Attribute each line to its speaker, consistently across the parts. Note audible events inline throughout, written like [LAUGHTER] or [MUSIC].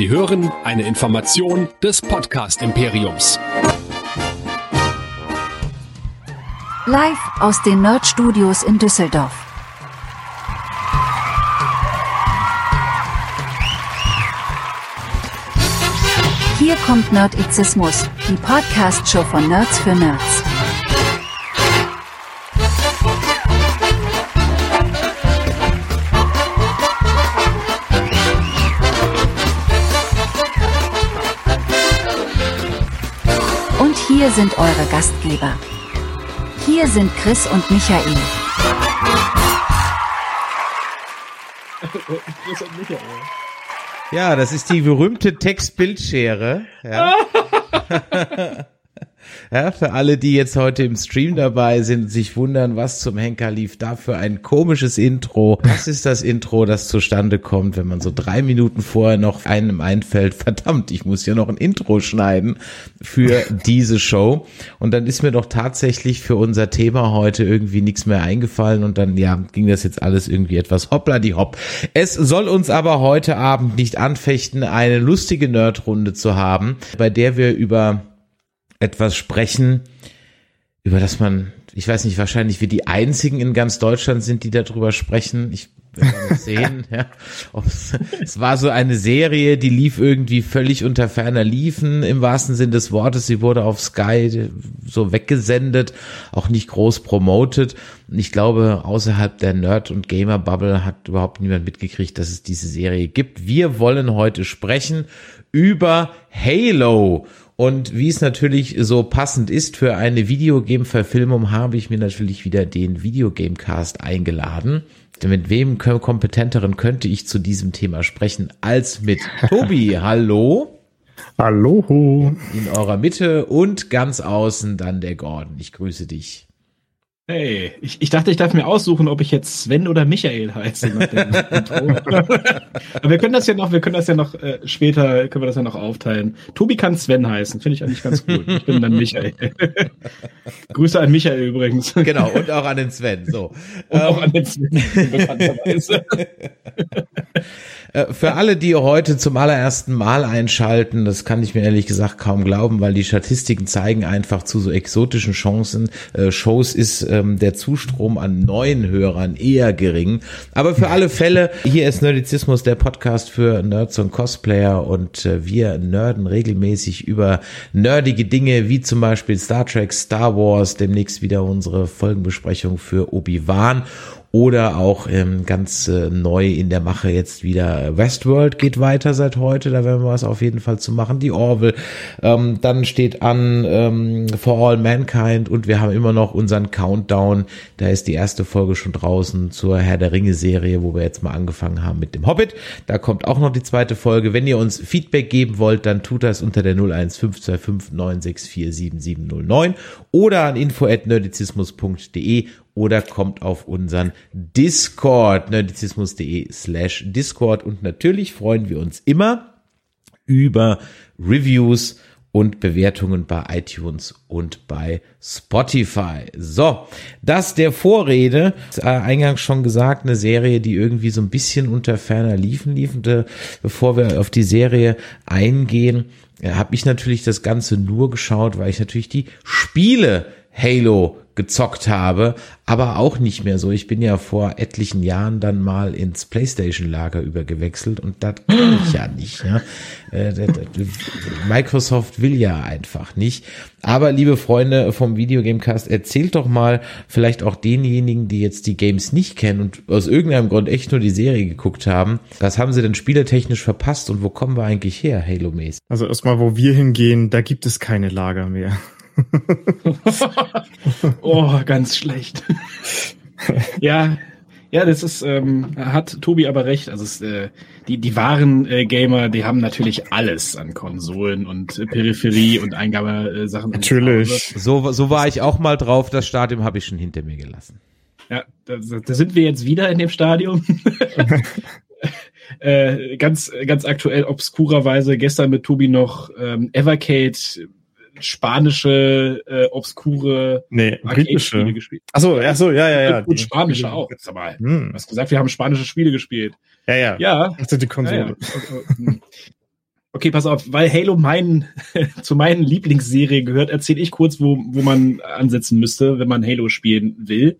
Speaker 1: Sie hören eine Information des Podcast Imperiums.
Speaker 2: Live aus den Nerd Studios in Düsseldorf. Hier kommt Nerdizismus, die Podcast-Show von Nerds für Nerds. Hier sind eure Gastgeber. Hier sind Chris und Michael.
Speaker 3: Chris und Michael.
Speaker 4: Ja, das ist die berühmte Text-Bildschere. Ja. [LAUGHS] ja, für alle, die jetzt heute im Stream dabei sind, sich wundern, was zum Henker lief, dafür ein komisches Intro. Das ist das Intro, das zustande kommt, wenn man so drei Minuten vorher noch einem einfällt, verdammt, ich muss ja noch ein Intro schneiden für diese Show. Und dann ist mir doch tatsächlich für unser Thema heute irgendwie nichts mehr eingefallen und dann, ja, ging das jetzt alles irgendwie etwas hoppla die hopp. Es soll uns aber heute Abend nicht anfechten, eine lustige Nerdrunde zu haben, bei der wir über etwas sprechen, über das man, ich weiß nicht, wahrscheinlich wir die einzigen in ganz Deutschland sind, die darüber sprechen. Ich sehen, [LAUGHS] ja. Es war so eine Serie, die lief irgendwie völlig unter ferner Liefen, im wahrsten Sinn des Wortes. Sie wurde auf Sky so weggesendet, auch nicht groß promoted. Und ich glaube, außerhalb der Nerd- und Gamer-Bubble hat überhaupt niemand mitgekriegt, dass es diese Serie gibt. Wir wollen heute sprechen über Halo. Und wie es natürlich so passend ist für eine Videogame-Verfilmung, habe ich mir natürlich wieder den Videogame-Cast eingeladen. Denn mit wem kompetenteren könnte ich zu diesem Thema sprechen als mit [LAUGHS] Tobi. Hallo
Speaker 3: Hallo.
Speaker 4: in eurer Mitte und ganz außen dann der Gordon. Ich grüße dich.
Speaker 3: Hey, ich, ich dachte, ich darf mir aussuchen, ob ich jetzt Sven oder Michael heiße. [LAUGHS] Aber wir können das ja noch, wir können das ja noch äh, später, können wir das ja noch aufteilen. Tobi kann Sven heißen, finde ich eigentlich ganz gut. Ich bin dann Michael. [LAUGHS] Grüße an Michael übrigens.
Speaker 4: Genau, und auch an den Sven. So.
Speaker 3: Und auch an den Sven, bekannterweise. [LAUGHS]
Speaker 4: Äh, Für alle, die heute zum allerersten Mal einschalten, das kann ich mir ehrlich gesagt kaum glauben, weil die Statistiken zeigen einfach zu so exotischen Chancen, äh, Shows ist ähm, der Zustrom an neuen Hörern eher gering. Aber für alle Fälle, hier ist Nerdizismus, der Podcast für Nerds und Cosplayer und äh, wir nerden regelmäßig über nerdige Dinge, wie zum Beispiel Star Trek, Star Wars, demnächst wieder unsere Folgenbesprechung für Obi-Wan oder auch ähm, ganz äh, neu in der Mache jetzt wieder Westworld geht weiter seit heute. Da werden wir was auf jeden Fall zu machen. Die Orville. Ähm, dann steht an ähm, For All Mankind und wir haben immer noch unseren Countdown. Da ist die erste Folge schon draußen zur Herr der Ringe Serie, wo wir jetzt mal angefangen haben mit dem Hobbit. Da kommt auch noch die zweite Folge. Wenn ihr uns Feedback geben wollt, dann tut das unter der 0152596477709 oder an info@nerdizismus.de oder kommt auf unseren Discord, nerdizismus.de slash Discord. Und natürlich freuen wir uns immer über Reviews und Bewertungen bei iTunes und bei Spotify. So, das der Vorrede. Äh, eingangs schon gesagt, eine Serie, die irgendwie so ein bisschen unter ferner liefen, liefende. Bevor wir auf die Serie eingehen, äh, habe ich natürlich das Ganze nur geschaut, weil ich natürlich die Spiele Halo gezockt habe, aber auch nicht mehr so. Ich bin ja vor etlichen Jahren dann mal ins PlayStation-Lager übergewechselt und das kann ich ja nicht. Das- Microsoft will ja einfach nicht. Aber liebe Freunde vom Videogamecast, erzählt doch mal vielleicht auch denjenigen, die jetzt die Games nicht kennen und aus irgendeinem Grund echt nur die Serie geguckt haben, was haben sie denn spielertechnisch verpasst und wo kommen wir eigentlich her, Halo-mäßig?
Speaker 5: Also erstmal, wo wir hingehen, da gibt es keine Lager mehr. [LAUGHS]
Speaker 3: Oh, ganz schlecht. [LAUGHS] ja, ja, das ist, ähm, hat Tobi aber recht. Also es, äh, die, die wahren äh, Gamer, die haben natürlich alles an Konsolen und äh, Peripherie und Eingabesachen.
Speaker 5: Natürlich.
Speaker 4: So, so war ich auch mal drauf, das Stadium habe ich schon hinter mir gelassen.
Speaker 3: Ja, da, da sind wir jetzt wieder in dem Stadium. [LAUGHS] äh, ganz, ganz aktuell, obskurerweise, gestern mit Tobi noch ähm, Evercade, spanische, äh, obskure
Speaker 5: Nee, britische.
Speaker 3: gespielt.
Speaker 5: Achso, achso, ja, ja, ja.
Speaker 3: Und
Speaker 5: die-
Speaker 3: spanische auch. Sag mal,
Speaker 5: Hm.
Speaker 3: du hast gesagt, wir haben spanische Spiele gespielt.
Speaker 5: Ja, ja.
Speaker 3: Ja.
Speaker 5: Das die
Speaker 3: ja,
Speaker 5: Konsole.
Speaker 3: ja. [LAUGHS] Okay, pass auf, weil Halo mein, [LAUGHS] zu meinen Lieblingsserien gehört, erzähle ich kurz, wo, wo man ansetzen müsste, wenn man Halo spielen will.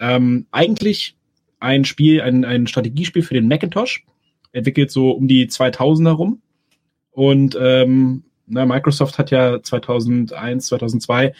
Speaker 3: Ähm, eigentlich ein Spiel, ein, ein Strategiespiel für den Macintosh, entwickelt so um die 2000er rum. Und ähm, na, Microsoft hat ja 2001, 2002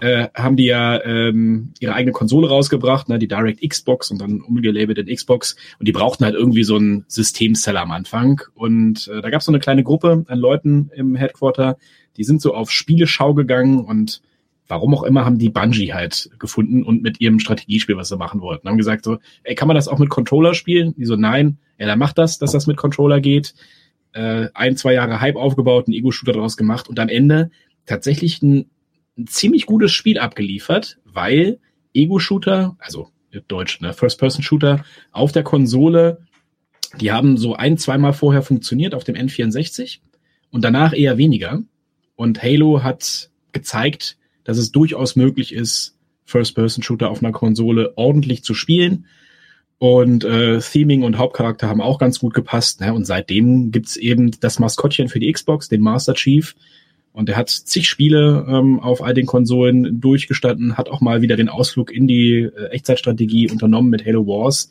Speaker 3: äh, haben die ja ähm, ihre eigene Konsole rausgebracht, ne, die Direct Xbox und dann umgelabelt in Xbox. Und die brauchten halt irgendwie so einen Systemseller am Anfang. Und äh, da gab es so eine kleine Gruppe an Leuten im Headquarter, die sind so auf Spieleschau gegangen und warum auch immer haben die Bungie halt gefunden und mit ihrem Strategiespiel, was sie machen wollten, haben gesagt so, ey, kann man das auch mit Controller spielen? Die so, nein, ja, dann macht das, dass das mit Controller geht äh, ein, zwei Jahre Hype aufgebaut, einen Ego-Shooter daraus gemacht und am Ende tatsächlich ein, ein ziemlich gutes Spiel abgeliefert, weil Ego-Shooter, also Deutsch, ne, First-Person-Shooter auf der Konsole, die haben so ein, zweimal vorher funktioniert auf dem N64 und danach eher weniger. Und Halo hat gezeigt, dass es durchaus möglich ist, First-Person-Shooter auf einer Konsole ordentlich zu spielen und äh, Theming und Hauptcharakter haben auch ganz gut gepasst. Ne? Und seitdem gibt's eben das Maskottchen für die Xbox, den Master Chief. Und er hat zig Spiele ähm, auf all den Konsolen durchgestanden, hat auch mal wieder den Ausflug in die äh, Echtzeitstrategie unternommen mit Halo Wars.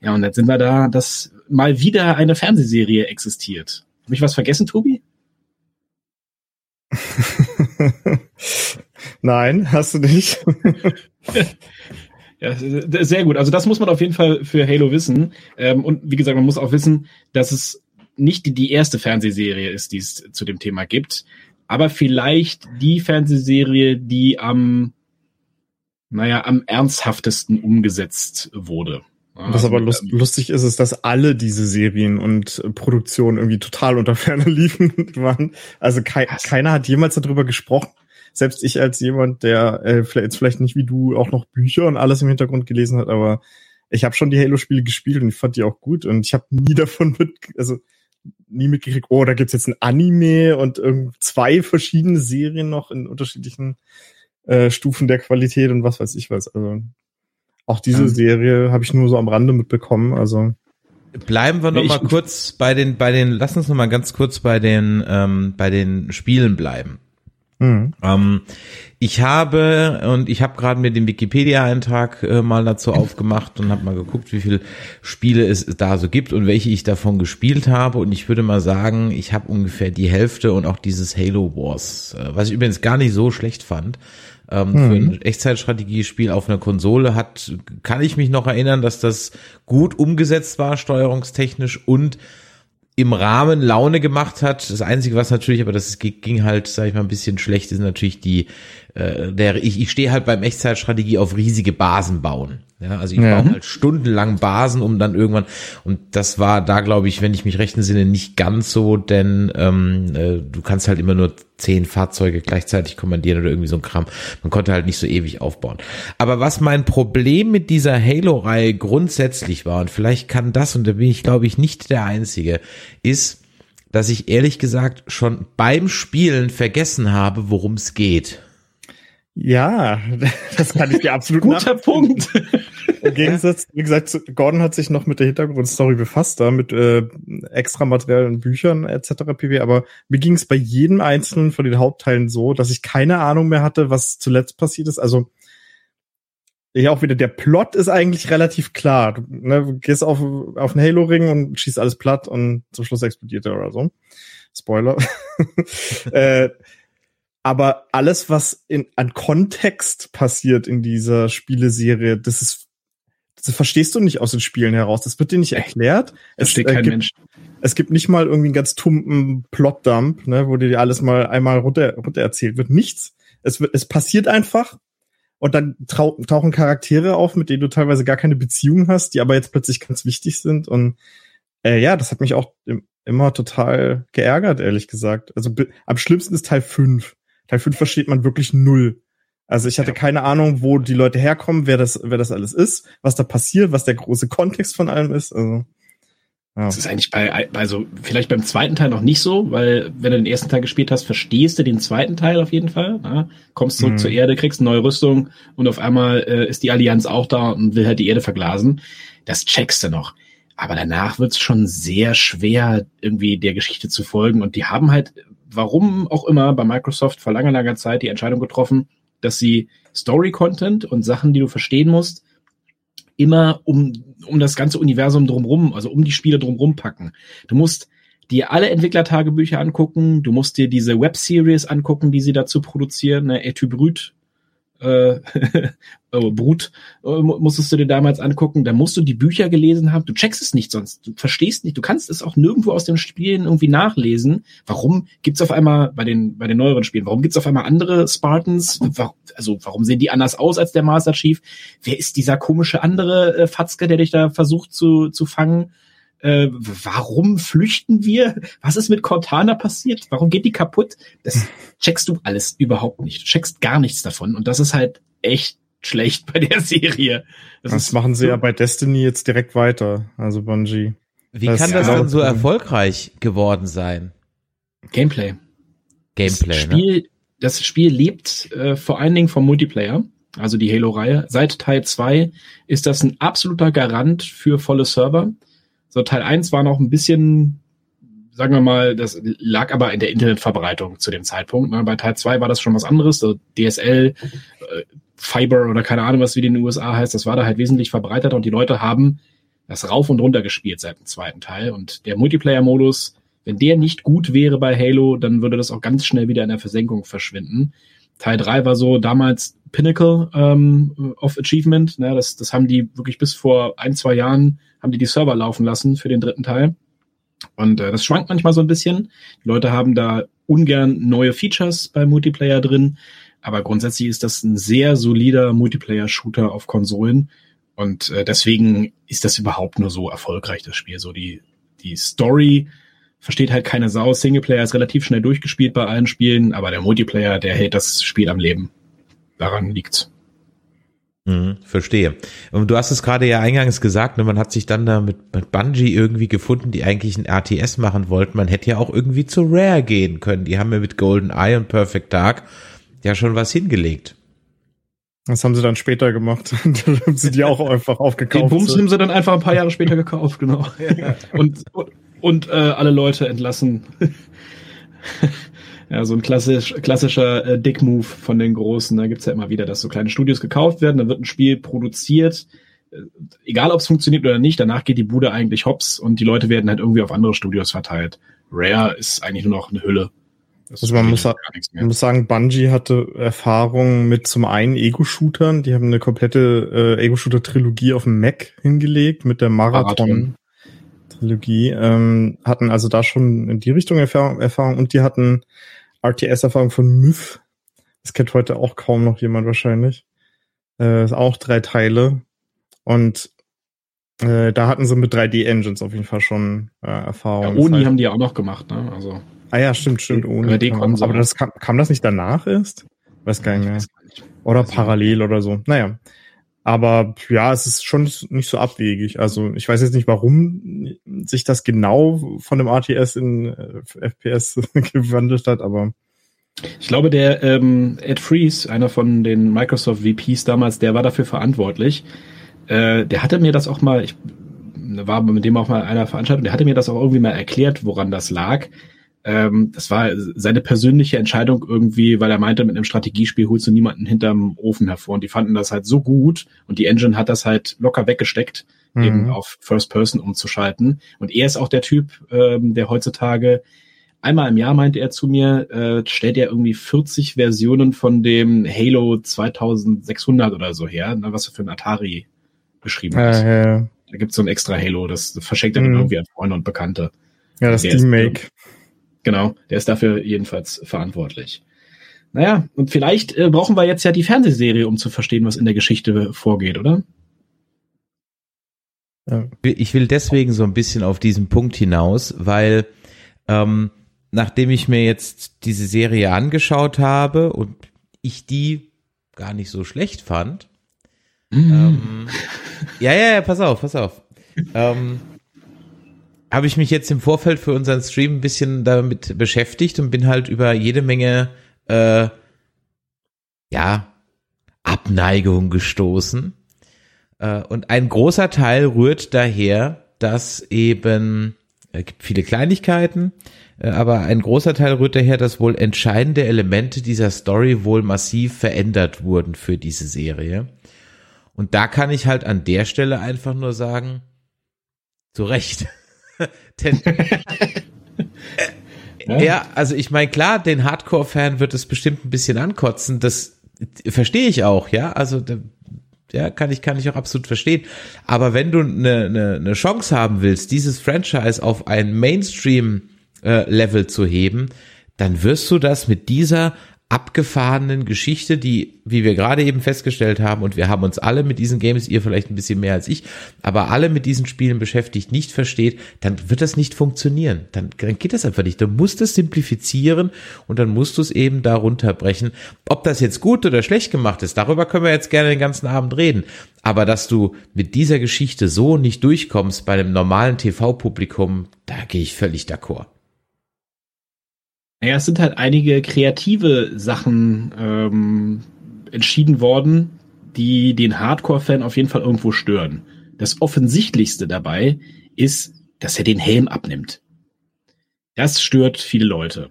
Speaker 3: Ja, und jetzt sind wir da, dass mal wieder eine Fernsehserie existiert. Habe ich was vergessen, Tobi? [LAUGHS]
Speaker 5: Nein, hast du nicht. [LAUGHS] [LAUGHS]
Speaker 3: Ja, sehr gut. Also das muss man auf jeden Fall für Halo wissen. Ähm, und wie gesagt, man muss auch wissen, dass es nicht die, erste Fernsehserie ist, die es zu dem Thema gibt, aber vielleicht die Fernsehserie, die am, naja, am ernsthaftesten umgesetzt wurde.
Speaker 5: Was also, aber lust, ähm, lustig ist, ist, dass alle diese Serien und Produktionen irgendwie total unter Ferne liefen [LAUGHS] waren. Also kei keiner hat jemals darüber gesprochen selbst ich als jemand, der äh, vielleicht, jetzt vielleicht nicht wie du auch noch Bücher und alles im Hintergrund gelesen hat, aber ich habe schon die Halo-Spiele gespielt und ich fand die auch gut und ich habe nie [LAUGHS] davon mit, also nie mitgekriegt, oh, da gibt's jetzt ein Anime und irgend zwei verschiedene Serien noch in unterschiedlichen äh, Stufen der Qualität und was weiß ich was. Also auch diese ja. Serie habe ich nur so am Rande mitbekommen. Also
Speaker 4: bleiben wir noch mal kurz bei den bei den. Lass uns noch mal ganz kurz bei den ähm, bei den Spielen bleiben. Mhm. Ähm, ich habe und ich habe gerade mir den Wikipedia-Eintrag äh, mal dazu aufgemacht und habe mal geguckt, wie viele Spiele es da so gibt und welche ich davon gespielt habe. Und ich würde mal sagen, ich habe ungefähr die Hälfte und auch dieses Halo Wars, äh, was ich übrigens gar nicht so schlecht fand. Ähm, mhm. Für ein Echtzeitstrategiespiel auf einer Konsole hat, kann ich mich noch erinnern, dass das gut umgesetzt war, steuerungstechnisch und im Rahmen Laune gemacht hat. Das Einzige, was natürlich, aber das ging halt, sag ich mal, ein bisschen schlecht, ist natürlich die, äh, der, ich, ich stehe halt beim Echtzeitstrategie auf riesige Basen bauen. Ja, also ich ja. brauche halt stundenlang Basen, um dann irgendwann, und das war da, glaube ich, wenn ich mich recht entsinne, nicht ganz so, denn ähm, äh, du kannst halt immer nur zehn Fahrzeuge gleichzeitig kommandieren oder irgendwie so ein Kram. Man konnte halt nicht so ewig aufbauen. Aber was mein Problem mit dieser Halo-Reihe grundsätzlich war, und vielleicht kann das, und da bin ich, glaube ich, nicht der Einzige, ist, dass ich ehrlich gesagt schon beim Spielen vergessen habe, worum es geht.
Speaker 5: Ja, [LAUGHS] das kann ich dir absolut
Speaker 3: Guter Punkt.
Speaker 5: Im Gegensatz, wie gesagt, Gordon hat sich noch mit der Hintergrundstory befasst, da mit äh, extra Material und Büchern etc. pp. Aber mir ging es bei jedem einzelnen von den Hauptteilen so, dass ich keine Ahnung mehr hatte, was zuletzt passiert ist. Also ja, auch wieder der Plot ist eigentlich relativ klar. Du, ne, du gehst auf, auf einen Halo-Ring und schießt alles platt und zum Schluss explodiert er oder so. Spoiler. [LAUGHS] äh, aber alles, was in, an Kontext passiert in dieser Spieleserie, das ist, das verstehst du nicht aus den Spielen heraus. Das wird dir nicht erklärt.
Speaker 3: Es steht äh, kein
Speaker 5: gibt,
Speaker 3: Mensch.
Speaker 5: Es gibt nicht mal irgendwie einen ganz tumpen Plotdump, ne, wo dir alles mal einmal runter, runter erzählt wird. Nichts. Es wird, es passiert einfach. Und dann tauchen Charaktere auf, mit denen du teilweise gar keine Beziehung hast, die aber jetzt plötzlich ganz wichtig sind. Und äh, ja, das hat mich auch immer total geärgert, ehrlich gesagt. Also am schlimmsten ist Teil 5 Teil 5 versteht man wirklich null. Also ich hatte ja. keine Ahnung, wo die Leute herkommen, wer das, wer das alles ist, was da passiert, was der große Kontext von allem ist. Also,
Speaker 3: ja. Das ist eigentlich bei, also vielleicht beim zweiten Teil noch nicht so, weil wenn du den ersten Teil gespielt hast, verstehst du den zweiten Teil auf jeden Fall. Ja? Kommst zurück mhm. zur Erde, kriegst eine neue Rüstung und auf einmal äh, ist die Allianz auch da und will halt die Erde verglasen. Das checkst du noch. aber danach wird's schon sehr schwer, irgendwie der Geschichte zu folgen. Und die haben halt, warum auch immer, bei Microsoft vor langer, langer Zeit die Entscheidung getroffen, dass sie Story-Content und Sachen, die du verstehen musst, immer um, um das ganze Universum drumrum, also um die Spiele drumrum packen. Du musst dir alle Entwicklertagebücher angucken, du musst dir diese Webseries angucken, die sie dazu produzieren, ne, Etu Brut, äh, oh, [LAUGHS] Brut äh, musstest du dir damals angucken, da musst du die Bücher gelesen haben, du checkst es nicht sonst, du verstehst nicht, du kannst es auch nirgendwo aus den Spielen irgendwie nachlesen. Warum gibt's auf einmal bei den bei den neueren Spielen, warum gibt's auf einmal andere Spartans? Also warum sehen die anders aus als der Master Chief? Wer ist dieser komische andere äh, Fatzke, der dich da versucht zu zu fangen? Äh, warum flüchten wir? Was ist mit Cortana passiert? Warum geht die kaputt? Das checkst du alles überhaupt nicht. Du checkst gar nichts davon. Und das ist halt echt schlecht bei der Serie.
Speaker 5: Das, das machen sie so ja bei Destiny jetzt direkt weiter, also Bungie.
Speaker 4: Wie das kann das dann so erfolgreich geworden sein?
Speaker 3: Gameplay.
Speaker 4: Gameplay.
Speaker 3: Das Spiel, ne? das Spiel lebt äh, vor allen Dingen vom Multiplayer, also die Halo-Reihe. Seit Teil 2 ist das ein absoluter Garant für volle Server. So Teil 1 war noch ein bisschen, sagen wir mal, das lag aber in der Internetverbreitung zu dem Zeitpunkt. Ne? Bei Teil 2 war das schon was anderes, so DSL, äh, Fiber oder keine Ahnung, was wie in den USA heißt, das war da halt wesentlich verbreiteter und die Leute haben das rauf und runter gespielt seit dem zweiten Teil. Und der Multiplayer-Modus, wenn der nicht gut wäre bei Halo, dann würde das auch ganz schnell wieder in der Versenkung verschwinden. Teil 3 war so damals Pinnacle ähm, of Achievement. Ne? Das, das haben die wirklich bis vor ein, zwei Jahren haben die die Server laufen lassen für den dritten Teil. Und äh, das schwankt manchmal so ein bisschen. Die Leute haben da ungern neue Features bei Multiplayer drin, aber grundsätzlich ist das ein sehr solider Multiplayer-Shooter auf Konsolen. Und äh, deswegen ist das überhaupt nur so erfolgreich, das Spiel. So die, die Story versteht halt keine Sau. Singleplayer ist relativ schnell durchgespielt bei allen Spielen, aber der Multiplayer, der hält das Spiel am Leben. Daran liegt's.
Speaker 4: Mhm, verstehe. Und du hast es gerade ja eingangs gesagt, ne, man hat sich dann da mit, mit Bungie irgendwie gefunden, die eigentlich ein RTS machen wollten. Man hätte ja auch irgendwie zu Rare gehen können. Die haben ja mit Golden Eye und Perfect Dark ja schon was hingelegt.
Speaker 5: Das haben sie dann später gemacht. [LAUGHS] dann haben sie die auch einfach aufgekauft.
Speaker 3: Den Bums haben sie dann einfach ein paar Jahre später gekauft, genau. und und, und äh, alle Leute entlassen. Ja, so ein klassisch, klassischer äh, Dick-Move von den Großen. Da gibt's ja immer wieder, dass so kleine Studios gekauft werden, dann wird ein Spiel produziert, äh, egal ob es funktioniert oder nicht, danach geht die Bude eigentlich hops und die Leute werden halt irgendwie auf andere Studios verteilt. Rare ist eigentlich nur noch eine Hülle.
Speaker 5: Das also man muss, man muss sagen, Bungie hatte Erfahrung mit zum einen Ego-Shootern. Die haben eine komplette äh, Ego-Shooter-Trilogie auf dem Mac hingelegt mit der Marathon-Trilogie. Ähm, hatten also da schon in die Richtung Erfahrung, Erfahrung und die hatten RTS-Erfahrung von Myth. Das kennt heute auch kaum noch jemand wahrscheinlich. Äh, auch drei Teile. Und äh, da hatten sie mit 3D-Engines auf jeden Fall schon äh, Erfahrung.
Speaker 3: Ja, Oni heißt, haben die auch noch gemacht, ne? Also.
Speaker 5: Ah ja, stimmt, stimmt. Oni. Aber das kam, kam das nicht danach erst? Weiß gar nicht mehr. Oder parallel oder so. Naja. Aber ja, es ist schon nicht so abwegig. Also ich weiß jetzt nicht, warum sich das genau von dem RTS in äh, FPS [LAUGHS] gewandelt hat, aber
Speaker 3: ich glaube, der ähm, Ed Freeze, einer von den Microsoft VPs damals, der war dafür verantwortlich. Äh, der hatte mir das auch mal, ich war mit dem auch mal einer Veranstaltung, der hatte mir das auch irgendwie mal erklärt, woran das lag. Ähm, das war seine persönliche Entscheidung irgendwie, weil er meinte, mit einem Strategiespiel holst du niemanden hinterm Ofen hervor. Und die fanden das halt so gut und die Engine hat das halt locker weggesteckt, mhm. eben auf First Person umzuschalten. Und er ist auch der Typ, ähm, der heutzutage einmal im Jahr, meinte er zu mir, äh, stellt er irgendwie 40 Versionen von dem Halo 2600 oder so her, ne, was er für ein Atari geschrieben hat. Ja, ja. Da gibt's so ein extra Halo, das verschenkt er mhm. dann irgendwie an Freunde und Bekannte.
Speaker 5: Ja, das Steam-Make.
Speaker 3: Genau, der ist dafür jedenfalls verantwortlich. Naja, und vielleicht äh, brauchen wir jetzt ja die Fernsehserie, um zu verstehen, was in der Geschichte vorgeht, oder?
Speaker 4: Ich will deswegen so ein bisschen auf diesen Punkt hinaus, weil ähm, nachdem ich mir jetzt diese Serie angeschaut habe und ich die gar nicht so schlecht fand, mm. ähm, [LAUGHS] ja, ja, ja, pass auf, pass auf. Ähm, habe ich mich jetzt im Vorfeld für unseren Stream ein bisschen damit beschäftigt und bin halt über jede Menge äh, ja Abneigung gestoßen. Äh, und ein großer Teil rührt daher, dass eben, es gibt viele Kleinigkeiten, äh, aber ein großer Teil rührt daher, dass wohl entscheidende Elemente dieser Story wohl massiv verändert wurden für diese Serie. Und da kann ich halt an der Stelle einfach nur sagen, zu Recht. [LAUGHS] Denn, äh, ja, also ich meine, klar, den Hardcore-Fan wird es bestimmt ein bisschen ankotzen. Das verstehe ich auch, ja. Also da, ja, kann ich, kann ich auch absolut verstehen. Aber wenn du eine, eine, eine Chance haben willst, dieses Franchise auf ein Mainstream-Level äh, zu heben, dann wirst du das mit dieser abgefahrenen Geschichte, die, wie wir gerade eben festgestellt haben, und wir haben uns alle mit diesen Games, ihr vielleicht ein bisschen mehr als ich, aber alle mit diesen Spielen beschäftigt, nicht versteht, dann wird das nicht funktionieren. Dann, dann geht das einfach nicht. Du musst es simplifizieren und dann musst du es eben da runterbrechen. Ob das jetzt gut oder schlecht gemacht ist, darüber können wir jetzt gerne den ganzen Abend reden. Aber dass du mit dieser Geschichte so nicht durchkommst bei einem normalen TV-Publikum, da gehe ich völlig d'accord.
Speaker 3: Naja, es sind halt einige kreative Sachen ähm, entschieden worden, die den Hardcore-Fan auf jeden Fall irgendwo stören. Das Offensichtlichste dabei ist, dass er den Helm abnimmt. Das stört viele Leute.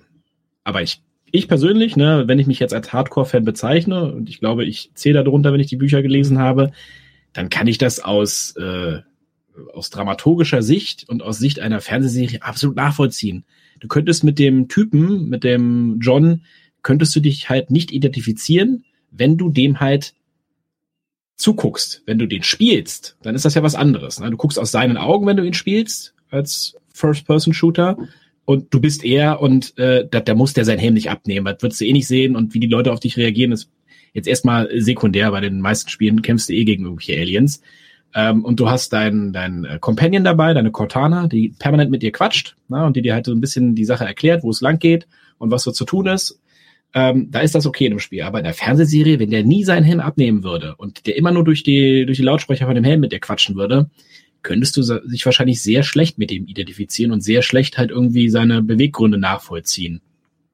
Speaker 3: Aber ich, ich persönlich, ne, wenn ich mich jetzt als Hardcore-Fan bezeichne, und ich glaube, ich zähle darunter, wenn ich die Bücher gelesen habe, dann kann ich das aus, äh, aus dramaturgischer Sicht und aus Sicht einer Fernsehserie absolut nachvollziehen du könntest mit dem Typen, mit dem John, könntest du dich halt nicht identifizieren, wenn du dem halt zuguckst. Wenn du den spielst, dann ist das ja was anderes. Ne? Du guckst aus seinen Augen, wenn du ihn spielst, als First-Person-Shooter. Und du bist er und äh, da, da muss der sein Helm nicht abnehmen. Das würdest du eh nicht sehen und wie die Leute auf dich reagieren, ist jetzt erstmal sekundär. Bei den meisten Spielen kämpfst du eh gegen irgendwelche Aliens. Ähm, und du hast deinen dein äh, Companion dabei, deine Cortana, die permanent mit dir quatscht na, und die dir halt so ein bisschen die Sache erklärt, wo es lang geht und was so zu tun ist. Ähm, da ist das okay in dem Spiel. Aber in der Fernsehserie, wenn der nie seinen Helm abnehmen würde und der immer nur durch die, durch die Lautsprecher von dem Helm mit dir quatschen würde, könntest du sich wahrscheinlich sehr schlecht mit ihm identifizieren und sehr schlecht halt irgendwie seine Beweggründe nachvollziehen.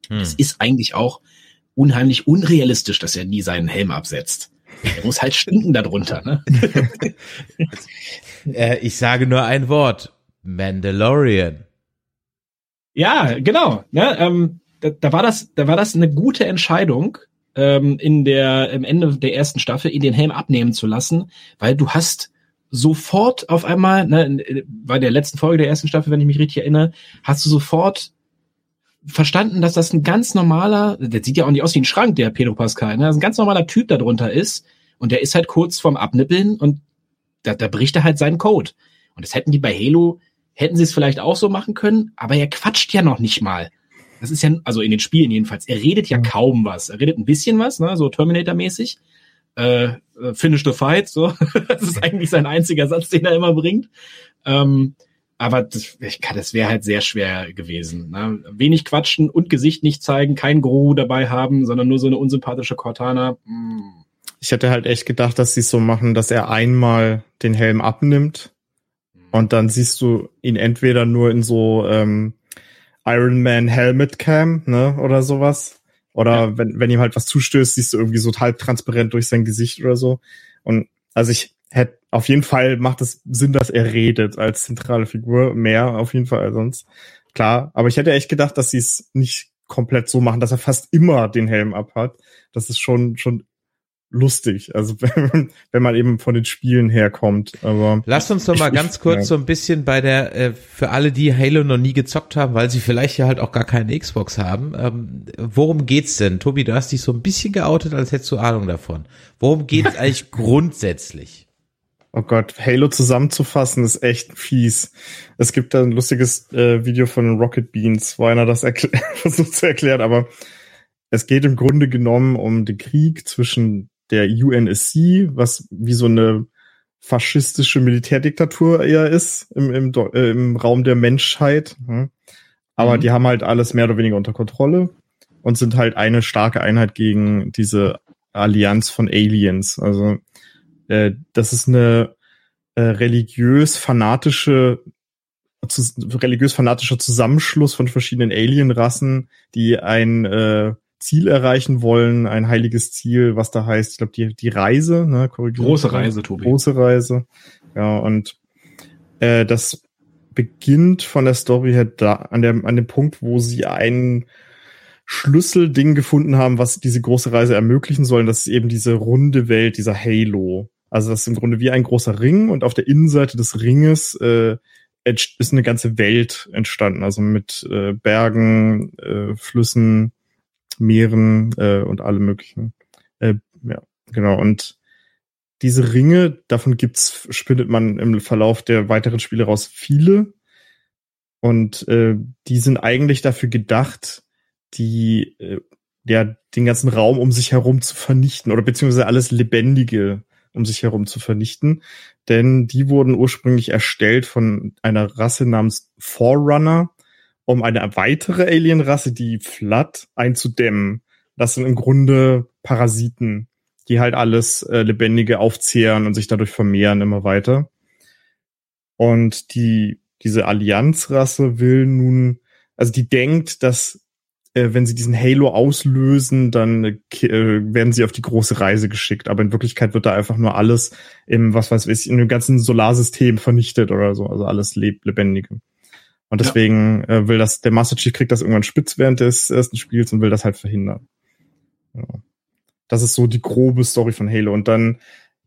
Speaker 3: Hm. Es ist eigentlich auch unheimlich unrealistisch, dass er nie seinen Helm absetzt. Der muss halt stinken darunter, ne? [LAUGHS]
Speaker 4: äh, ich sage nur ein Wort. Mandalorian.
Speaker 3: Ja, genau. Ne? Ähm, da, da, war das, da war das eine gute Entscheidung, ähm, in der, im Ende der ersten Staffel ihn den Helm abnehmen zu lassen, weil du hast sofort auf einmal, ne, bei der letzten Folge der ersten Staffel, wenn ich mich richtig erinnere, hast du sofort verstanden, dass das ein ganz normaler, der sieht ja auch nicht aus wie ein Schrank, der Pedro Pascal, ne? Das ein ganz normaler Typ darunter ist und der ist halt kurz vorm Abnippeln und da, da bricht er halt seinen Code. Und das hätten die bei Halo, hätten sie es vielleicht auch so machen können, aber er quatscht ja noch nicht mal. Das ist ja, also in den Spielen jedenfalls, er redet ja kaum was. Er redet ein bisschen was, ne, so Terminator-mäßig. Äh, äh finish the fight, so. [LAUGHS] das ist eigentlich sein einziger Satz, den er immer bringt. Ähm, aber das, das wäre halt sehr schwer gewesen. Ne? Wenig quatschen und Gesicht nicht zeigen, kein Guru dabei haben, sondern nur so eine unsympathische Cortana. Mm.
Speaker 5: Ich hätte halt echt gedacht, dass sie es so machen, dass er einmal den Helm abnimmt und dann siehst du ihn entweder nur in so ähm, Iron Man Helmet Cam, ne, oder sowas. Oder ja. wenn, wenn ihm halt was zustößt, siehst du irgendwie so halb transparent durch sein Gesicht oder so. Und also ich hätte auf jeden Fall macht es Sinn, dass er redet als zentrale Figur. Mehr auf jeden Fall als sonst. Klar, aber ich hätte echt gedacht, dass sie es nicht komplett so machen, dass er fast immer den Helm abhat. Das ist schon, schon lustig. Also [LAUGHS] wenn, wenn man eben von den Spielen herkommt. Aber
Speaker 4: lasst uns doch mal ganz kurz ja. so ein bisschen bei der äh, für alle, die Halo noch nie gezockt haben, weil sie vielleicht ja halt auch gar keine Xbox haben. Ähm, worum geht's denn, Tobi? Du hast dich so ein bisschen geoutet, als hättest du Ahnung davon. Worum geht's [LAUGHS] eigentlich grundsätzlich?
Speaker 5: Oh Gott, Halo zusammenzufassen ist echt fies. Es gibt da ein lustiges äh, Video von Rocket Beans, wo einer das [LAUGHS] versucht zu erklären, aber es geht im Grunde genommen um den Krieg zwischen der UNSC, was wie so eine faschistische Militärdiktatur eher ist im, im, äh, im Raum der Menschheit. Hm. Aber mhm. die haben halt alles mehr oder weniger unter Kontrolle und sind halt eine starke Einheit gegen diese Allianz von Aliens. Also äh, das ist eine äh, religiös-fanatische religiös-fanatischer Zusammenschluss von verschiedenen Alien-Rassen, die ein äh, Ziel erreichen wollen, ein heiliges Ziel, was da heißt, ich glaube, die, die Reise, ne,
Speaker 3: Große Reise, Tobi.
Speaker 5: Große Reise. Ja, und äh, das beginnt von der Story her da, an, der, an dem Punkt, wo sie ein Schlüsselding gefunden haben, was diese große Reise ermöglichen soll. Das ist eben diese runde Welt, dieser Halo. Also das ist im Grunde wie ein großer Ring und auf der Innenseite des Ringes äh, ist eine ganze Welt entstanden, also mit äh, Bergen, äh, Flüssen, Meeren äh, und alle möglichen. Äh, ja, genau. Und diese Ringe, davon gibt's, spinnet man im Verlauf der weiteren Spiele raus viele. Und äh, die sind eigentlich dafür gedacht, die äh, ja den ganzen Raum um sich herum zu vernichten oder beziehungsweise alles Lebendige um sich herum zu vernichten. Denn die wurden ursprünglich erstellt von einer Rasse namens Forerunner, um eine weitere Alienrasse, die Flood, einzudämmen. Das sind im Grunde Parasiten, die halt alles äh, Lebendige aufzehren und sich dadurch vermehren immer weiter. Und die, diese Allianzrasse will nun, also die denkt, dass äh, wenn sie diesen Halo auslösen, dann äh, werden sie auf die große Reise geschickt. Aber in Wirklichkeit wird da einfach nur alles im, was weiß ich, in dem ganzen Solarsystem vernichtet oder so. Also alles Leb Lebendige. Und deswegen ja. äh, will das, der Master Chief kriegt das irgendwann spitz während des ersten Spiels und will das halt verhindern. Ja. Das ist so die grobe Story von Halo. Und dann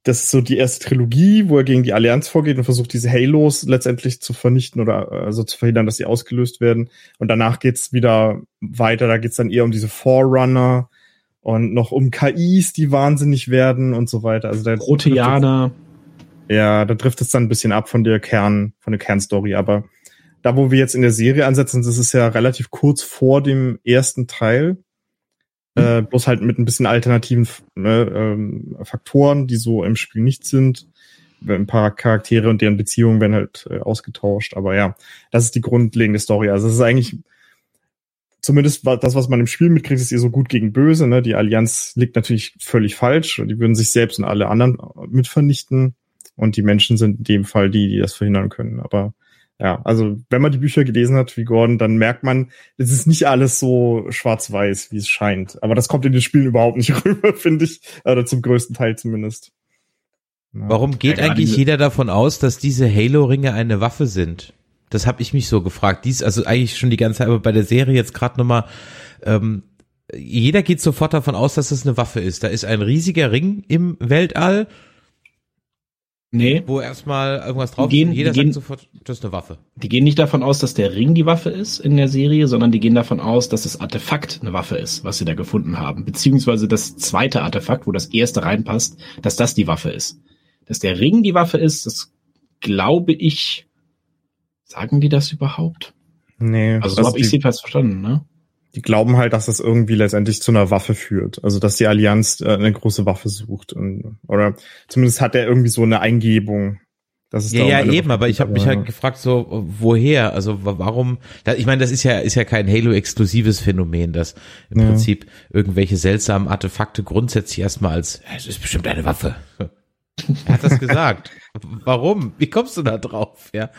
Speaker 5: das ist so die erste Trilogie, wo er gegen die Allianz vorgeht und versucht, diese Halos letztendlich zu vernichten oder also zu verhindern, dass sie ausgelöst werden. Und danach geht's wieder weiter. Da geht's dann eher um diese Forerunner und noch um KIs, die wahnsinnig werden und so weiter. Also der
Speaker 3: Proteaner.
Speaker 5: Ja, da trifft es dann ein bisschen ab von der Kern, von der Kernstory. Aber da, wo wir jetzt in der Serie ansetzen, das ist ja relativ kurz vor dem ersten Teil. Äh, bloß halt mit ein bisschen alternativen ne, ähm, Faktoren, die so im Spiel nicht sind. Ein paar Charaktere und deren Beziehungen werden halt äh, ausgetauscht. Aber ja, das ist die grundlegende Story. Also es ist eigentlich zumindest das, was man im Spiel mitkriegt, ist eher so gut gegen böse. Ne? Die Allianz liegt natürlich völlig falsch. Die würden sich selbst und alle anderen mit vernichten. Und die Menschen sind in dem Fall die, die das verhindern können. Aber ja, also wenn man die Bücher gelesen hat wie Gordon, dann merkt man, es ist nicht alles so schwarz-weiß, wie es scheint. Aber das kommt in den Spielen überhaupt nicht [LAUGHS] rüber, finde ich. Oder zum größten Teil zumindest.
Speaker 4: Ja. Warum geht ja, eigentlich jeder davon aus, dass diese Halo-Ringe eine Waffe sind? Das habe ich mich so gefragt. Dies, also eigentlich schon die ganze Zeit, aber bei der Serie jetzt gerade nochmal, ähm, jeder geht sofort davon aus, dass das eine Waffe ist. Da ist ein riesiger Ring im Weltall
Speaker 3: Nee.
Speaker 4: Wo erstmal irgendwas drauf
Speaker 3: gehen,
Speaker 4: jeder
Speaker 3: sagt gehen,
Speaker 4: sofort, das ist eine Waffe.
Speaker 3: Die gehen nicht davon aus, dass der Ring die Waffe ist in der Serie, sondern die gehen davon aus, dass das Artefakt eine Waffe ist, was sie da gefunden haben. Beziehungsweise das zweite Artefakt, wo das erste reinpasst, dass das die Waffe ist. Dass der Ring die Waffe ist, das glaube ich. Sagen die das überhaupt?
Speaker 5: Nee.
Speaker 3: Also so habe ich jedenfalls verstanden, ne?
Speaker 5: Die glauben halt, dass das irgendwie letztendlich zu einer Waffe führt. Also dass die Allianz äh, eine große Waffe sucht. Und, oder zumindest hat er irgendwie so eine Eingebung.
Speaker 4: Dass es ja, ja, eben, aber ich habe mich halt gefragt, so, woher? Also warum? Da, ich meine, das ist ja, ist ja kein Halo-exklusives Phänomen, dass im ja. Prinzip irgendwelche seltsamen Artefakte grundsätzlich erstmal als, es ist bestimmt eine Waffe. [LAUGHS] er hat das gesagt. warum? Wie kommst du da drauf? Ja.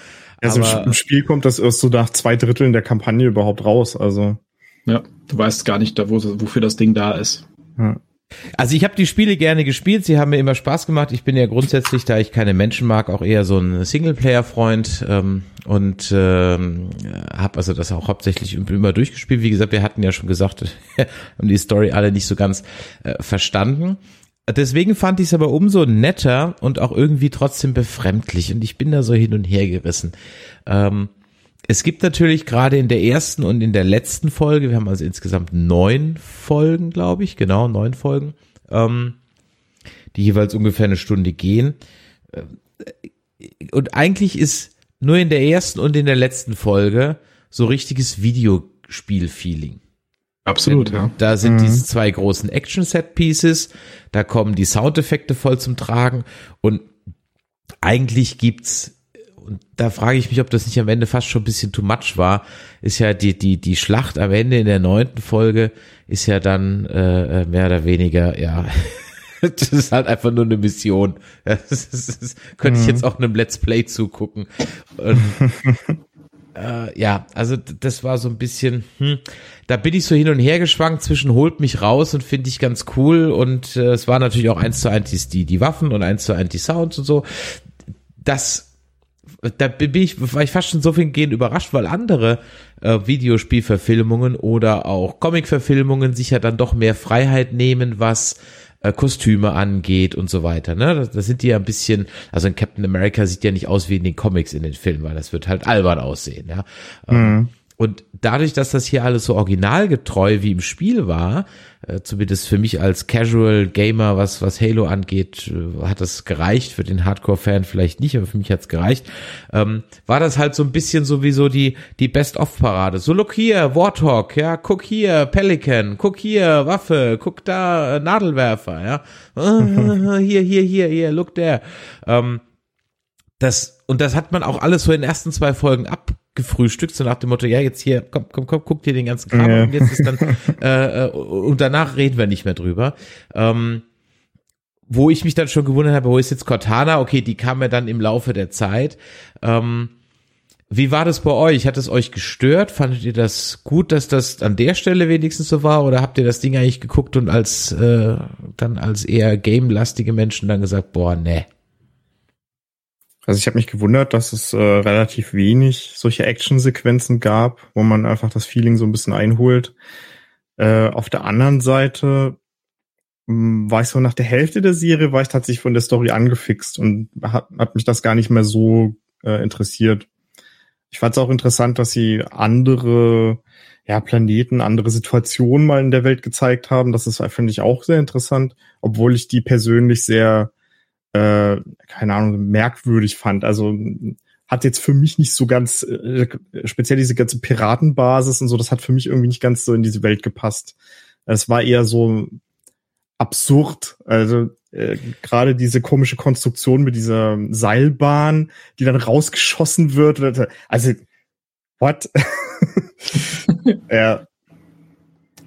Speaker 5: Also aber, im Spiel kommt das erst so nach zwei Dritteln der Kampagne überhaupt raus, also.
Speaker 3: Ja, du weißt gar nicht, wo, wofür das Ding da ist. Ja.
Speaker 4: Also ich habe die Spiele gerne gespielt, sie haben mir immer Spaß gemacht. Ich bin ja grundsätzlich, da ich keine Menschen mag, auch eher so ein Singleplayer-Freund ähm, und ähm, habe also das auch hauptsächlich immer durchgespielt. Wie gesagt, wir hatten ja schon gesagt, [LAUGHS] haben die Story alle nicht so ganz äh, verstanden. Deswegen fand ich es aber umso netter und auch irgendwie trotzdem befremdlich und ich bin da so hin und her gerissen. Ähm, es gibt natürlich gerade in der ersten und in der letzten Folge, wir haben also insgesamt neun Folgen, glaube ich, genau, neun Folgen, ähm, die jeweils ungefähr eine Stunde gehen. Äh, und eigentlich ist nur in der ersten und in der letzten Folge so richtiges Videospiel-Feeling.
Speaker 3: Absolut, ja.
Speaker 4: Da sind mhm. diese zwei großen Action-Set-Pieces, da kommen die Soundeffekte voll zum Tragen und eigentlich gibt's und da frage ich mich, ob das nicht am Ende fast schon ein bisschen too much war, ist ja die, die, die Schlacht am Ende in der neunten Folge ist ja dann äh, äh mehr oder weniger, ja, [LAUGHS] das ist halt einfach nur eine Mission. [LAUGHS] Das, ist, das könnte ich mhm. jetzt auch einem Let's Play zugucken. Und, [LAUGHS] äh, ja, also das war so ein bisschen, hm, da bin ich so hin und her geschwankt zwischen holt mich raus und finde ich ganz cool und äh, es war natürlich auch eins zu eins die, die Waffen und eins zu eins die Sounds und so. Das da bin ich, war ich fast schon so viel gehen überrascht, weil andere äh, Videospielverfilmungen oder auch Comicverfilmungen sich ja dann doch mehr Freiheit nehmen, was äh, Kostüme angeht und so weiter. Ne? Das, das sind die ja ein bisschen, also ein Captain America sieht ja nicht aus wie in den Comics in den Filmen, weil das wird halt albern aussehen. Ja. Ähm, mhm. Und dadurch, dass das hier alles so originalgetreu wie im Spiel war, äh, zumindest für mich als Casual Gamer, was, was Halo angeht, äh, hat das gereicht, für den Hardcore-Fan vielleicht nicht, aber für mich hat's gereicht, ähm, war das halt so ein bisschen sowieso die, die Best-of-Parade. So, look hier, Warthog, ja, guck hier, Pelican, guck hier, Waffe, guck da, äh, Nadelwerfer, ja, [LAUGHS] hier, hier, hier, hier, look there. Ähm, das, und das hat man auch alles so in den ersten zwei Folgen ab gefrühstückt, so nach dem Motto, ja, jetzt hier, komm, komm, komm, guck dir den ganzen Kram ja. und jetzt ist dann, [LAUGHS] äh, äh, und danach reden wir nicht mehr drüber. Ähm, wo ich mich dann schon gewundert habe, wo ist jetzt Cortana? Okay, die kam ja dann im Laufe der Zeit. Ähm, wie war das bei euch? Hat es euch gestört? Fandet ihr das gut, dass das an der Stelle wenigstens so war? Oder habt ihr das Ding eigentlich geguckt und als äh, dann als eher game-lastige Menschen dann gesagt, boah, ne,
Speaker 5: also ich habe mich gewundert, dass es äh, relativ wenig solche Actionsequenzen gab, wo man einfach das Feeling so ein bisschen einholt. Äh, auf der anderen Seite mh, hm, war ich so nach der Hälfte der Serie, war ich tatsächlich von der Story angefixt und hat, hat mich das gar nicht mehr so äh, interessiert. Ich fand es auch interessant, dass sie andere ja, Planeten, andere Situationen mal in der Welt gezeigt haben. Das ist, finde ich, auch sehr interessant, obwohl ich die persönlich sehr äh, keine Ahnung, merkwürdig fand. Also hat jetzt für mich nicht so ganz, äh, speziell diese ganze Piratenbasis und so, das hat für mich irgendwie nicht ganz so in diese Welt gepasst. Es war eher so absurd. Also äh, gerade diese komische Konstruktion mit dieser Seilbahn, die dann rausgeschossen wird. Also, what? [LAUGHS]
Speaker 4: ja,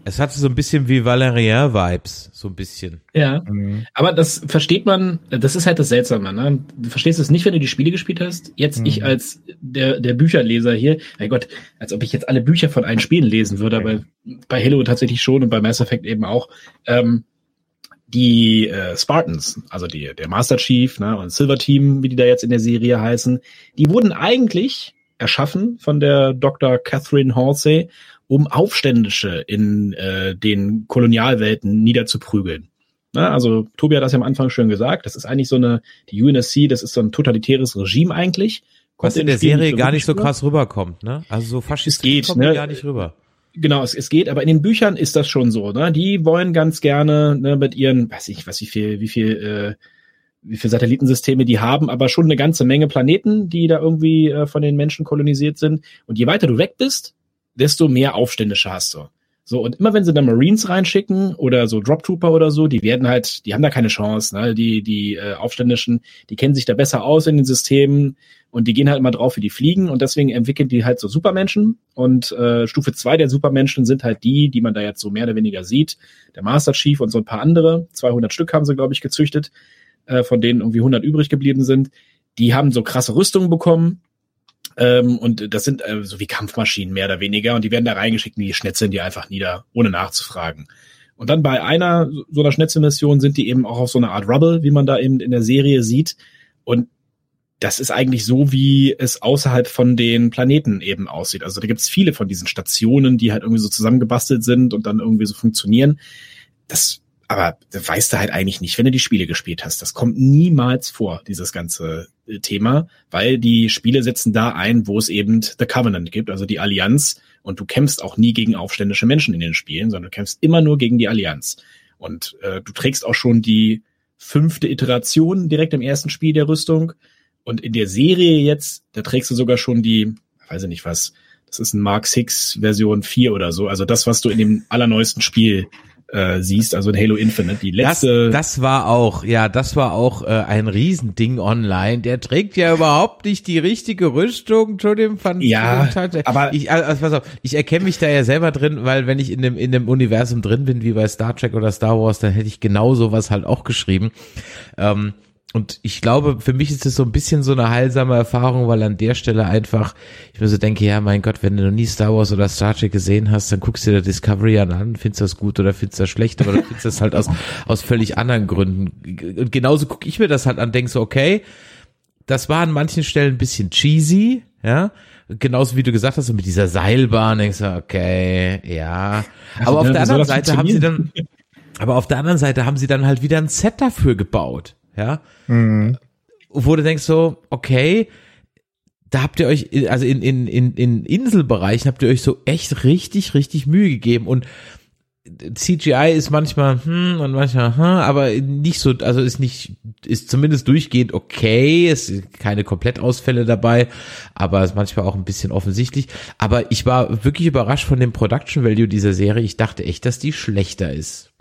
Speaker 4: es hatte so ein bisschen wie Valérien-Vibes, so ein bisschen.
Speaker 3: Ja, mhm. aber das versteht man, das ist halt das Seltsame. Ne? Du verstehst es nicht, wenn du die Spiele gespielt hast. Jetzt mhm. ich als der, der Bücherleser hier, mein Gott, als ob ich jetzt alle Bücher von allen Spielen lesen würde, aber bei Halo tatsächlich schon und bei Mass Effect eben auch. Ähm, die äh, Spartans, also die, der Master Chief ne, und Silver Team, wie die da jetzt in der Serie heißen, die wurden eigentlich erschaffen von der Dr. Catherine Halsey um Aufständische in äh, den Kolonialwelten niederzuprügeln. Na, also Tobi hat das ja am Anfang schon gesagt, das ist eigentlich so eine, die UNSC, das ist so ein totalitäres Regime eigentlich.
Speaker 4: Was in der Serie nicht gar nicht so krass rüberkommt, ne? Also so faschistisch kommt ne? gar nicht rüber.
Speaker 3: Genau, es, es geht, aber in den Büchern ist das schon so, ne? Die wollen ganz gerne ne, mit ihren, weiß ich, was wie viel, wie viel, äh, wie viel Satellitensysteme die haben, aber schon eine ganze Menge Planeten, die da irgendwie äh, von den Menschen kolonisiert sind. Und je weiter du weg bist, desto mehr Aufständische hast du. So, und immer wenn sie da Marines reinschicken oder so Drop Trooper oder so, die werden halt, die haben da keine Chance, ne? Die, die äh, Aufständischen, die kennen sich da besser aus in den Systemen und die gehen halt immer drauf, wie die fliegen und deswegen entwickeln die halt so Supermenschen. Und äh, Stufe zwei der Supermenschen sind halt die, die man da jetzt so mehr oder weniger sieht. Der Master Chief und so ein paar andere. 200 Stück haben sie, glaube ich, gezüchtet, äh, von denen irgendwie 100 übrig geblieben sind. Die haben so krasse Rüstungen bekommen ähm, und das sind äh, so wie Kampfmaschinen mehr oder weniger. Und die werden da reingeschickt und die schnetzeln die einfach nieder, ohne nachzufragen. Und dann bei einer so einer Schnetzelmission sind die eben auch auf so einer Art Rubble, wie man da eben in der Serie sieht. Und das ist eigentlich so, wie es außerhalb von den Planeten eben aussieht. Also da gibt es viele von diesen Stationen, die halt irgendwie so zusammengebastelt sind und dann irgendwie so funktionieren. Das aber weißt du halt eigentlich nicht, wenn du die Spiele gespielt hast. Das kommt niemals vor, dieses ganze äh, Thema, weil die Spiele setzen da ein, wo es eben The Covenant gibt, also die Allianz. Und du kämpfst auch nie gegen aufständische Menschen in den Spielen, sondern du kämpfst immer nur gegen die Allianz. Und äh, du trägst auch schon die fünfte Iteration direkt im ersten Spiel der Rüstung. Und in der Serie jetzt, da trägst du sogar schon die, weiß ich nicht was, das ist ein Mark 6 Version 4 oder so. Also das, was du in dem allerneuesten Spiel äh, siehst, also in Halo Infinite. Die letzte.
Speaker 4: Das, das war auch, ja, das war auch äh, ein Riesending online. Der trägt ja überhaupt nicht die richtige Rüstung zu dem Fan
Speaker 3: Ja, aber
Speaker 4: ich, also, pass auf, ich erkenne mich da ja selber drin, weil wenn ich in dem in dem Universum drin bin, wie bei Star Trek oder Star Wars, dann hätte ich genau sowas halt auch geschrieben. Ähm, und ich glaube, für mich ist es so ein bisschen so eine heilsame Erfahrung, weil an der Stelle einfach, ich mir so denke, ja, mein Gott, wenn du noch nie Star Wars oder Star Trek gesehen hast, dann guckst du dir Discovery an, findest du das gut oder findest du das schlecht, aber du findest das halt aus, aus völlig anderen Gründen. Und genauso gucke ich mir das halt an, denk so, okay, das war an manchen Stellen ein bisschen cheesy, ja. Genauso wie du gesagt hast, mit dieser Seilbahn, denkst du, okay, ja. Aber auf
Speaker 3: ja,
Speaker 4: der anderen Seite haben sie dann, aber auf der anderen Seite haben sie dann halt wieder ein Set dafür gebaut, ja.
Speaker 5: Mhm.
Speaker 4: Wo du denkst so, okay, da habt ihr euch, also in, in, in, in Inselbereichen habt ihr euch so echt richtig, richtig Mühe gegeben und CGI ist manchmal hm und manchmal hm, aber nicht so, also ist nicht, ist zumindest durchgehend okay, es sind keine Komplettausfälle dabei, aber ist manchmal auch ein bisschen offensichtlich. Aber ich war wirklich überrascht von dem Production Value dieser Serie. Ich dachte echt, dass die schlechter ist.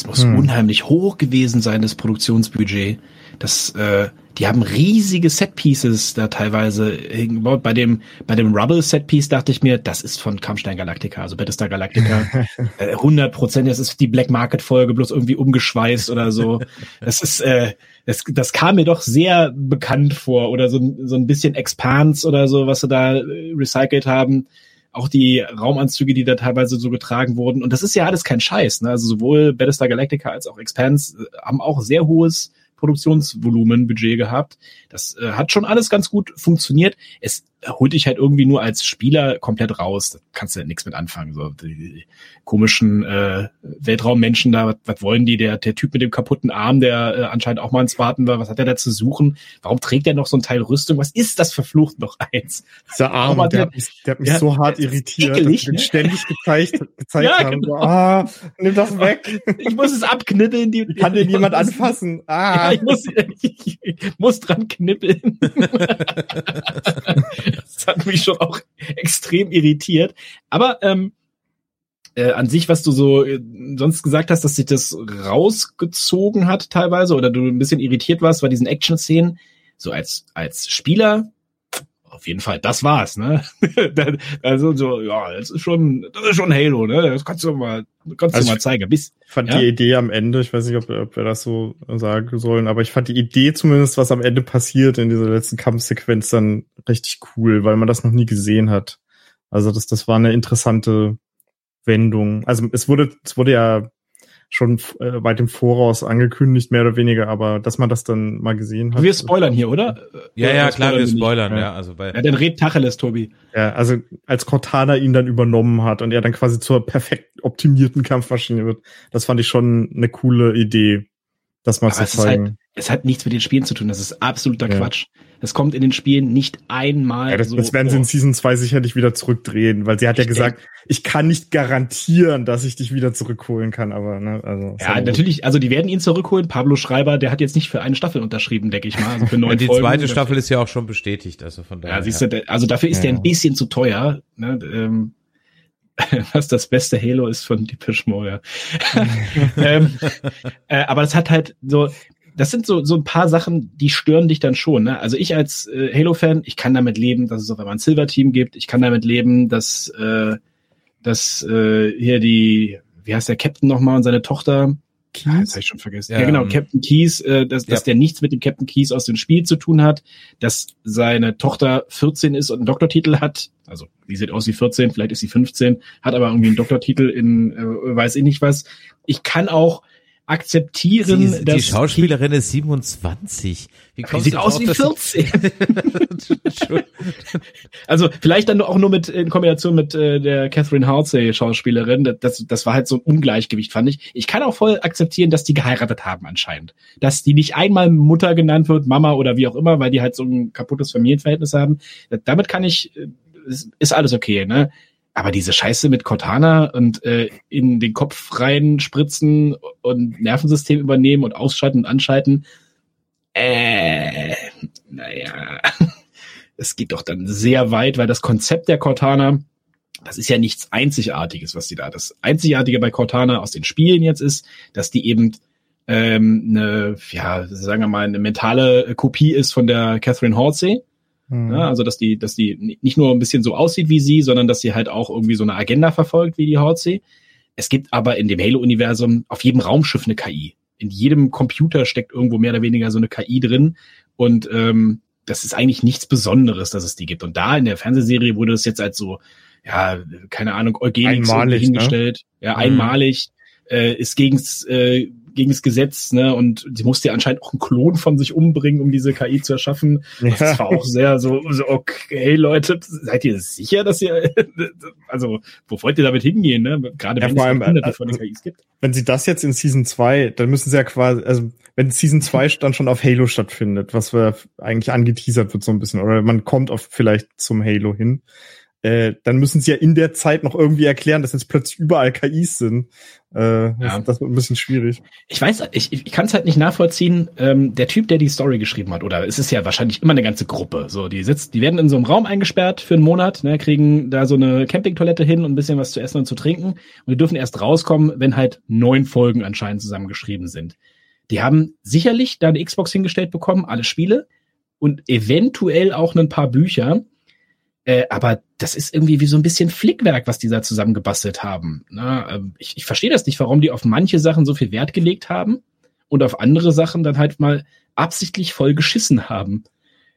Speaker 3: Es muss
Speaker 5: Hm.
Speaker 3: unheimlich hoch gewesen sein, das Produktionsbudget. Das, äh, die haben riesige Setpieces da teilweise hingebaut. Bei dem, bei dem Rubble Setpiece dachte ich mir, das ist von Kampfstein Galactica, also Battlestar Galactica. [LAUGHS] Äh, 100 Prozent, das ist die Black Market Folge, bloß irgendwie umgeschweißt oder so. Das ist, äh, das, das kam mir doch sehr bekannt vor oder so, ein- so ein bisschen Expans oder so, was sie da äh, recycelt haben auch die Raumanzüge, die da teilweise so getragen wurden. Und das ist ja alles kein Scheiß. Ne? Also sowohl Battlestar Galactica als auch Expanse äh, haben auch sehr hohes Produktionsvolumen, Budget gehabt. Das äh, hat schon alles ganz gut funktioniert. Es holt dich halt irgendwie nur als Spieler komplett raus. Da kannst du ja nichts mit anfangen. So die, komischen äh, Weltraummenschen da, was, was wollen die? Der, der Typ mit dem kaputten Arm, der äh, anscheinend auch mal ins Warten war, was hat er da zu suchen? Warum trägt er noch so ein Teil Rüstung? Was ist das verflucht noch eins?
Speaker 5: Dieser Arm, der,
Speaker 3: der-
Speaker 5: hat mich, der hat mich
Speaker 3: ja,
Speaker 5: so hart irritiert,
Speaker 3: ekelig,
Speaker 5: dass den
Speaker 3: ne?
Speaker 5: ständig gezeigt, [LAUGHS] gezeigt
Speaker 3: Ja,
Speaker 5: haben. So,
Speaker 3: genau.
Speaker 5: ah, nimm das weg.
Speaker 3: Ich muss es abknibbeln. Die,
Speaker 5: Kann den jemand [LAUGHS] anfassen?
Speaker 3: Ja,
Speaker 5: Ah.
Speaker 3: ich muss, ich, [LAUGHS] ich muss dran knippeln. [LAUGHS] das hat mich schon auch extrem irritiert. Aber ähm, äh, an sich, was du so äh, sonst gesagt hast, dass sich das rausgezogen hat teilweise oder du ein bisschen irritiert warst bei diesen Action-Szenen, so als als Spieler auf jeden Fall, das war's, ne? [LAUGHS] Also so, ja, das ist schon, das ist schon Halo, ne? Das kannst du mal, kannst
Speaker 5: Also
Speaker 3: du mal zeigen. Bis,
Speaker 5: Ich fand
Speaker 3: Ja?
Speaker 5: die Idee am Ende, ich weiß nicht, ob, ob wir das so sagen sollen, aber ich fand die Idee zumindest, was am Ende passiert in dieser letzten Kampfsequenz dann richtig cool, weil man das noch nie gesehen hat. Also das, das war eine interessante Wendung. Also es wurde, es wurde ja schon äh, weit im Voraus angekündigt, mehr oder weniger, aber dass man das dann mal gesehen hat.
Speaker 3: wir spoilern hier, oder?
Speaker 4: Ja,
Speaker 3: Oder
Speaker 4: ja, klar, wir
Speaker 3: nicht?
Speaker 4: spoilern,
Speaker 5: Ja.
Speaker 4: ja, also bei,
Speaker 3: Ja, dann red Tacheles, Tobi.
Speaker 5: Ja, also als Cortana ihn dann übernommen hat und er dann quasi zur perfekt optimierten Kampfmaschine wird, das fand ich schon eine coole Idee, das
Speaker 3: Aber
Speaker 5: zu
Speaker 3: es ist
Speaker 5: zeigen.
Speaker 3: Es hat nichts mit den Spielen zu tun. Das ist absoluter
Speaker 5: Ja.
Speaker 3: Quatsch. Das kommt in den Spielen nicht einmal
Speaker 5: Ja, das,
Speaker 3: so
Speaker 5: das werden sie in. Season 2 sicherlich wieder zurückdrehen, weil sie hat ja gesagt, ich kann nicht garantieren, dass ich dich wieder zurückholen kann, aber ne, also
Speaker 3: Ja, natürlich, also die werden ihn zurückholen. Pablo Schreiber, der hat jetzt nicht für eine Staffel unterschrieben, denke ich mal. Also für [LAUGHS] neun
Speaker 4: und die
Speaker 3: Folgen.
Speaker 4: zweite Staffel ist ja auch schon bestätigt, also von daher.
Speaker 3: Ja, siehst du, also dafür ist
Speaker 5: Ja.
Speaker 3: der ein bisschen zu teuer. Ne? Ähm, [LAUGHS] was das beste Halo ist von Deepish Mode. [LAUGHS] Ähm, äh, aber es hat halt so, das sind so, so ein paar Sachen, die stören dich dann schon. Ne? Also ich als äh, Halo-Fan, ich kann damit leben, dass es auf einmal ein Silver-Team gibt. Ich kann damit leben, dass, äh, dass äh, hier die, wie heißt der Captain nochmal und seine Tochter, Ah, jetzt hab ich schon vergessen. Ja,
Speaker 4: Ja,
Speaker 3: genau,
Speaker 4: ähm,
Speaker 3: Captain Keys, äh, dass, dass
Speaker 4: ja.
Speaker 3: der nichts mit dem Captain Keys aus dem Spiel zu tun hat, dass seine Tochter 14 ist und einen Doktortitel hat. Also, die sieht aus wie 14, vielleicht ist sie 15, hat aber irgendwie einen Doktortitel in äh, weiß ich nicht was. Ich kann auch akzeptieren,
Speaker 4: die, die
Speaker 3: dass
Speaker 4: Schauspielerin ist 27. Wie
Speaker 3: die
Speaker 4: kommst
Speaker 3: sieht aus wie
Speaker 4: dass-
Speaker 3: 14.
Speaker 4: Entschuldigung. [LAUGHS]
Speaker 3: Also vielleicht dann auch nur mit in Kombination mit äh, der Catherine Halsey Schauspielerin. Das- Das, das war halt so ein Ungleichgewicht, fand ich. Ich kann auch voll akzeptieren, dass die geheiratet haben anscheinend. Dass die nicht einmal Mutter genannt wird, Mama oder wie auch immer, weil die halt so ein kaputtes Familienverhältnis haben. Damit kann ich, äh, ist, ist alles okay, ne? Aber diese Scheiße mit Cortana und äh, in den Kopf rein spritzen und Nervensystem übernehmen und ausschalten und anschalten, äh, naja, [LAUGHS] es geht doch dann sehr weit, weil das Konzept der Cortana, das ist ja nichts Einzigartiges, was die da. Das Einzigartige bei Cortana aus den Spielen jetzt ist, dass die eben ähm, eine, ja, sagen wir mal, eine mentale Kopie ist von der Catherine Halsey.
Speaker 5: Hm.
Speaker 3: Ja, also dass die, dass die nicht nur ein bisschen so aussieht wie sie, sondern dass sie halt auch irgendwie so eine Agenda verfolgt wie die Halsey. Es gibt aber in dem Halo-Universum auf jedem Raumschiff eine KI. In jedem Computer steckt irgendwo mehr oder weniger so eine KI drin. Und ähm, das ist eigentlich nichts Besonderes, dass es die gibt. Und da in der Fernsehserie wurde es jetzt als so, ja, keine Ahnung,
Speaker 5: Einmalig,
Speaker 3: irgendwie hingestellt. Ja,
Speaker 4: Mhm.
Speaker 3: einmalig. Äh, ist gegens, äh, gegen das Gesetz, ne? Und sie musste ja anscheinend auch einen Klon von sich umbringen, um diese KI zu erschaffen. Ja. Das war auch sehr so, so, okay, Leute, seid ihr sicher, dass ihr, [LAUGHS] also, wo wollt ihr damit hingehen, ne? Gerade wenn ja, es hunderte von den KIs gibt.
Speaker 5: Wenn sie das jetzt in Season 2, dann müssen sie ja quasi, also, wenn Season 2 [LAUGHS] dann schon auf Halo stattfindet, was wir eigentlich angeteasert wird so ein bisschen, oder man kommt auf vielleicht zum Halo hin, äh, dann müssen sie ja in der Zeit noch irgendwie erklären, dass jetzt plötzlich überall KIs sind. Äh, ja. das, wird ein bisschen schwierig.
Speaker 3: Ich weiß, ich, ich kann es halt nicht nachvollziehen. Ähm, der Typ, der die Story geschrieben hat, oder es ist ja wahrscheinlich immer eine ganze Gruppe. So, die sitzt, die werden in so einem Raum eingesperrt für einen Monat, ne, kriegen da so eine Campingtoilette hin und ein bisschen was zu essen und zu trinken. Und die dürfen erst rauskommen, wenn halt neun Folgen anscheinend zusammengeschrieben sind. Die haben sicherlich da eine Xbox hingestellt bekommen, alle Spiele und eventuell auch ein paar Bücher äh, aber das ist irgendwie wie so ein bisschen Flickwerk, was die da zusammengebastelt haben. Na, äh, ich, ich verstehe das nicht, warum die auf manche Sachen so viel Wert gelegt haben und auf andere Sachen dann halt mal absichtlich voll geschissen haben.